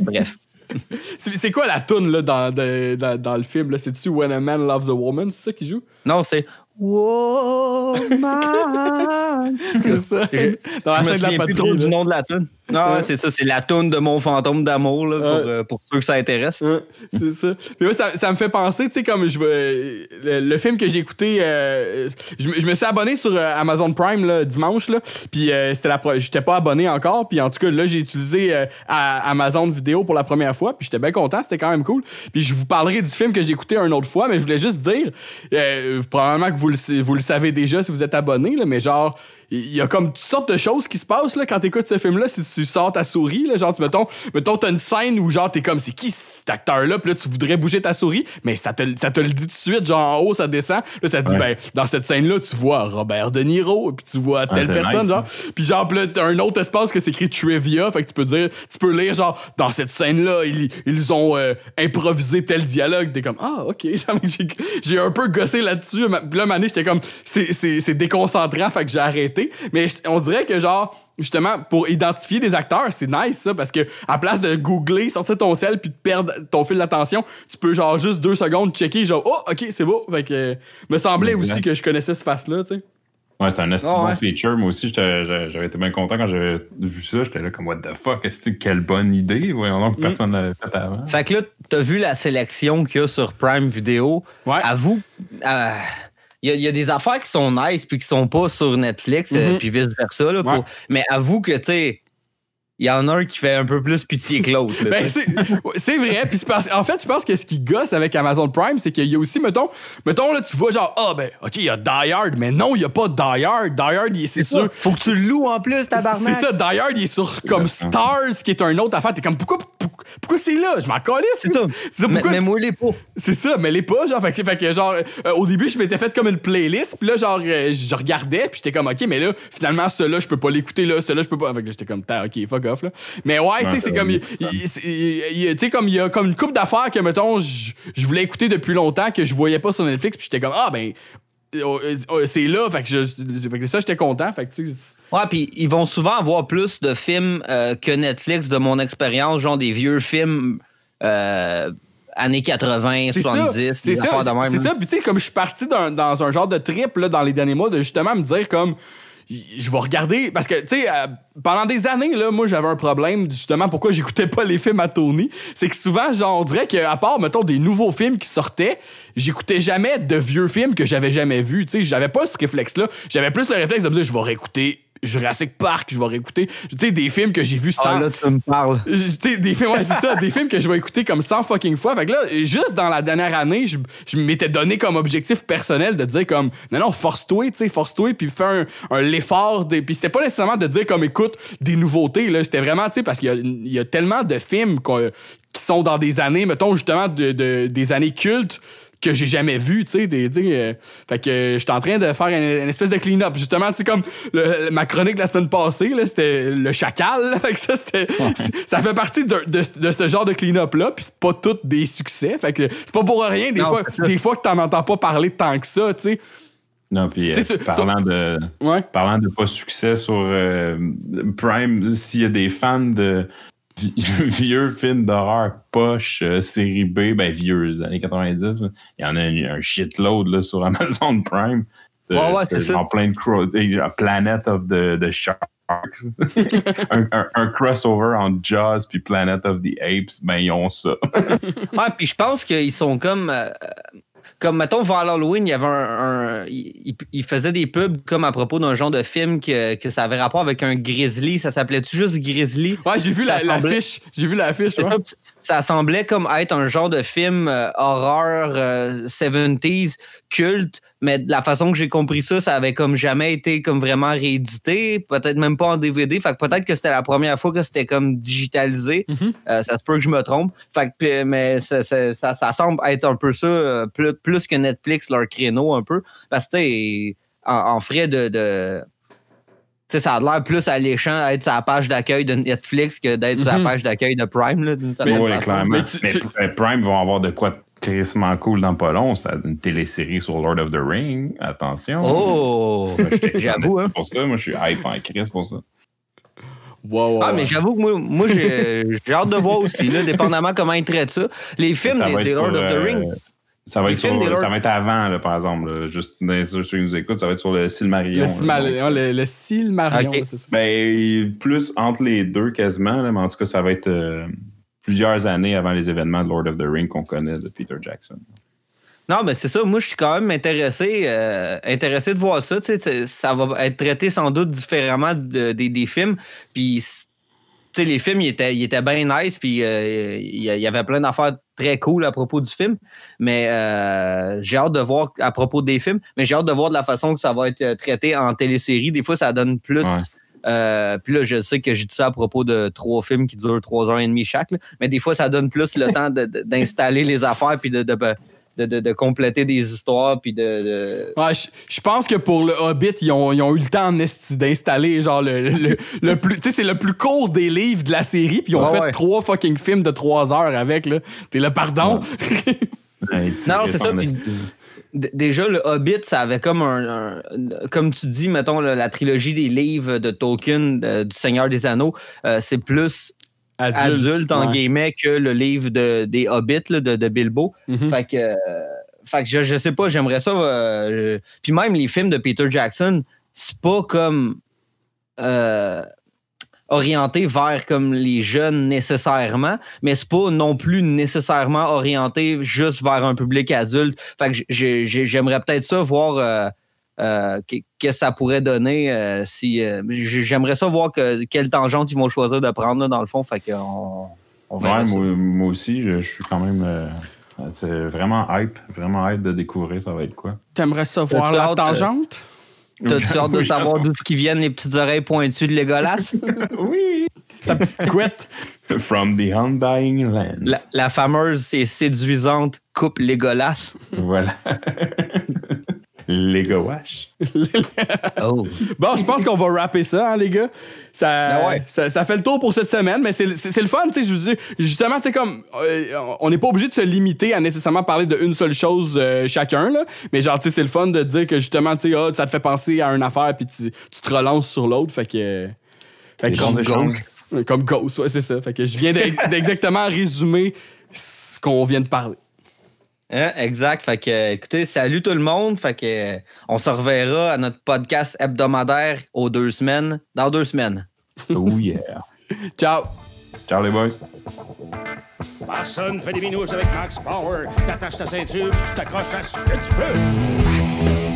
Bref. (laughs) c'est quoi la toune là, dans, dans, dans le film? C'est-tu When a Man Loves a Woman? C'est ça qui joue? Non, c'est Woman. (laughs) c'est ça. Je, dans la scène de la patrie. Plus du nom de la toune. Non, c'est ça, c'est la toune de mon fantôme d'amour pour, euh, pour, ceux que ça intéresse. c'est ça. Mais ça, ça, me fait penser, tu sais, comme je veux. Le, film que j'ai écouté, euh, je, je, me suis abonné sur euh, Amazon Prime là, dimanche, là, puis c'était la j'étais pas abonné encore, puis en tout cas, là, j'ai utilisé Amazon Vidéo pour la première fois, puis j'étais bien content, c'était quand même cool. Puis je vous parlerai du film que j'ai écouté une autre fois, mais je voulais juste dire, probablement que vous le, vous le savez déjà si vous êtes abonné, là, mais genre, il y a comme toutes sortes de choses qui se passent là, quand t'écoutes ce film-là. Si tu sors ta souris, là, genre, mettons, mettons t'as une scène où genre t'es comme c'est qui cet acteur-là, puis là tu voudrais bouger ta souris, mais ça te, ça te le dit tout de suite, genre en haut ça descend, là ça te dit ben dans cette scène-là tu vois Robert De Niro, puis tu vois telle personne, genre, puis genre là t'as un autre espace que c'est écrit trivia, fait que tu peux dire, tu peux lire genre dans cette scène-là ils, ils ont euh, improvisé tel dialogue, t'es comme ah ok, (laughs) j'ai un peu gossé là-dessus, puis là mané j'étais comme c'est déconcentrant, fait que j'ai arrêté mais on dirait que, genre, justement, pour identifier des acteurs, c'est nice ça, parce que à place de googler, sortir ton sel puis de perdre ton fil d'attention, tu peux, genre, juste deux secondes checker, genre, oh, ok, c'est beau. Fait que, me semblait aussi que je connaissais ce face-là, tu sais. Ouais, c'était un assez bon feature. Moi aussi, j'avais été bien content quand j'avais vu ça. J'étais là comme, what the fuck, quelle bonne idée. Voyons donc, mm. personne ne l'avait fait avant. Fait que là, t'as vu la sélection qu'il y a sur Prime Video. Ouais. Avoue, euh, il y, a des affaires qui sont nice puis qui sont pas sur Netflix, mm-hmm. puis vice-versa. Mais avoue que, tu sais, il y en a un qui fait un peu plus pitié que l'autre. ben, c'est vrai. Puis en fait, je pense que ce qui gosse avec Amazon Prime, c'est qu'il y a aussi, mettons, mettons là, tu vois genre, ah ben, ok, il y a Die Hard, mais non, il n'y a pas Die Hard. Die Hard, c'est sûr. Faut que tu le loues en plus, tabarnak. C'est ça, Die Hard, il est sur comme Stars, qui est un autre affaire. T'es comme, pourquoi, pourquoi, c'est là? Je m'en calisse. C'est ça. ça pourquoi... mais, moi, les pas. C'est ça, mais les pas, genre, fait, fait que, genre, euh, au début, je m'étais fait comme une playlist, puis là, genre, euh, je regardais, puis j'étais comme, ok, mais là, finalement, celui-là, je peux pas l'écouter, là, celui-là, je peux pas. Fait que j'étais comme, ok, fuck off, là. Mais ouais, tu sais, c'est comme. Tu sais, comme il y a comme une coupe d'affaires que, mettons, je voulais écouter depuis longtemps, que je voyais pas sur Netflix, puis j'étais comme, ah, ben. Oh, oh, c'est là, fait que, je, fait que ça, j'étais content. Fait que, ouais, puis ils vont souvent avoir plus de films euh, que Netflix, de mon expérience, genre des vieux films euh, années 80, 70. C'est ça, c'est ça. Puis tu sais, comme je suis parti dans, un genre de trip là, dans les derniers mois, de justement me dire comme je vais regarder parce que tu sais euh, pendant des années là moi j'avais un problème justement pourquoi j'écoutais pas les films à Tony. C'est que souvent genre on dirait qu'à part mettons des nouveaux films qui sortaient j'écoutais jamais de vieux films que j'avais jamais vus. Tu sais j'avais pas ce réflexe là j'avais plus le réflexe de me dire je vais réécouter Jurassic Park, je vais réécouter. Tu sais, des films que j'ai vus sans. Ah, là, tu me parles. Des films, ouais, c'est ça, (laughs) des films que je vais écouter comme 100 fucking fois. Fait que là, juste dans la dernière année, je, je m'étais donné comme objectif personnel de dire comme, non, non, force-toi, tu sais, force-toi, puis fais un, un l'effort. Puis c'était pas nécessairement de dire comme, écoute, des nouveautés, là. C'était vraiment, tu sais, parce qu'il y, y, a tellement de films qui sont dans des années, mettons, justement, de, de des années cultes que j'ai jamais vu, tu sais. Euh, fait que je suis en train de faire une, espèce de clean-up. Justement, tu sais, comme ma chronique la semaine passée, c'était le chacal. (laughs) fait que ça, c'était, (laughs) ça fait partie de, de, ce genre de clean-up-là, puis c'est pas tout des succès. Fait que c'est pas pour rien, des, fois, des fois que t'en entends pas parler tant que ça, tu sais. Non, puis euh, parlant, de, parlant de pas succès sur euh, Prime, s'il y a des fans de (laughs) vieux film d'horreur poche, euh, série B, ben vieux, années 90. Il y en a un, shitload là, sur (laughs) Amazon Prime. ouais, ouais, c'est ça. En plein de Planet of the, the Sharks. (laughs) un, un, crossover entre Jaws puis Planet of the Apes, ben ils ont ça. ouais, puis je pense qu'ils sont comme. Euh, comme mettons vers l'Halloween, il y avait un, il, faisait des pubs comme à propos d'un genre de film que, que ça avait rapport avec un grizzly. Ça s'appelait-tu juste grizzly? Ouais, j'ai vu l'affiche. j'ai vu l'affiche. Ça, ça, semblait comme être un genre de film euh, horreur 70s euh, culte mais de la façon que j'ai compris ça, ça avait comme jamais été comme vraiment réédité, peut-être même pas en DVD. Fait que peut-être que c'était la première fois que c'était comme digitalisé. Mm-hmm. Euh, ça se peut que je me trompe. Fait que, mais ça, ça, semble être un peu ça, euh, plus, que Netflix, leur créneau un peu. Parce que, en, en frais de, de sais, ça a l'air plus alléchant d'être sur la page d'accueil de Netflix que d'être sur la mm-hmm. page d'accueil de Prime. Là, mais, oui, clairement. Mais, Prime vont avoir de quoi crissement cool dans pas long. C'est une télésérie sur Lord of the Ring. Attention. Oh! J'avoue, hein? Pour ça, moi, je suis hype en crise pour ça. Wow, ah, mais j'avoue que moi, moi (laughs) j'ai hâte de voir aussi, là, dépendamment comment ils traitent ça. Les films des, Lord of the euh, Ring. Ça va, être sur, ça va être avant, là, par exemple. juste dans ceux qui nous écoutent, ça va être sur le Silmarillion. Le, Silmarillion, le, le Silmarillion, c'est ça. Ben, plus entre les deux quasiment, là, mais en tout cas, ça va être. Euh, plusieurs années avant les événements de Lord of the Rings qu'on connaît de Peter Jackson. Non, mais c'est ça. Moi, je suis quand même intéressé, euh, intéressé de voir ça. Ça va être traité sans doute différemment des films. Puis, les films, ils étaient, étaient bien nice. Puis, euh, il y avait plein d'affaires très cool à propos du film. Mais euh, j'ai hâte de voir à propos des films. Mais j'ai hâte de voir de la façon que ça va être traité en télésérie. Des fois, ça donne plus. Euh, puis là, je sais que j'ai dit ça à propos de trois films qui durent trois heures et demie chaque, mais des fois, ça donne plus le temps d'installer les affaires puis de, de, compléter des histoires puis de. Ouais, je pense que pour le Hobbit, ils ont, eu le temps d'installer genre le, le, (laughs) plus. Tu sais, c'est le plus court des livres de la série, puis ils ont fait trois fucking films de trois heures avec, là. T'es là, pardon? (laughs) non, c'est ça déjà, le Hobbit, ça avait comme un. comme tu dis, mettons, la trilogie des livres de Tolkien, du Seigneur des Anneaux, euh, c'est plus adulte, en guillemets, que le livre de, des Hobbits de, de, Bilbo. Mm-hmm. Fait que. Euh, fait que je, je sais pas, j'aimerais ça. Euh, puis même les films de Peter Jackson, c'est pas comme orienté vers comme les jeunes nécessairement, mais c'est pas non plus nécessairement orienté juste vers un public adulte. Fait que j'aimerais peut-être ça voir euh, euh, qu'est-ce que ça pourrait donner euh, si j'aimerais ça voir que, quelle tangente ils vont choisir de prendre dans le fond. Fait qu'on on verra Moi, aussi, je, suis quand même c'est vraiment hype, vraiment hype de découvrir ça va être quoi. T'aimerais ça voir la tangente? T'as-tu hâte (laughs) de savoir d'où qui viennent les petites oreilles pointues de Legolas? (laughs) oui! Sa petite couette. From the Undying Land. La, la fameuse et séduisante coupe Legolas. Voilà. (laughs) Lego Wash. (laughs) oh. Bon, je pense qu'on va rapper ça, hein, les gars. Ça, ben ça, fait le tour pour cette semaine, mais c'est le fun, tu sais. Je vous dis, justement, tu sais, comme, euh, on n'est pas obligé de se limiter à nécessairement parler d'une seule chose euh, chacun, là. Mais genre, tu sais, c'est le fun de dire que justement, tu sais, ah, ça te fait penser à une affaire, puis tu, tu, te relances sur l'autre. Fait que. Fait que comme Ghost. Comme Ghost, ouais, c'est ça. Fait que je viens (laughs) d'exactement résumer ce qu'on vient de parler. Hein, exact. Fait que, écoutez, salut tout le monde. Fait que, on se reverra à notre podcast hebdomadaire aux deux semaines, dans deux semaines. Oh yeah. (laughs) Ciao. Ciao les boys. Personne fait des minouches avec Max Power. T'attaches ta ceinture, tu t'accroches à ce que tu peux.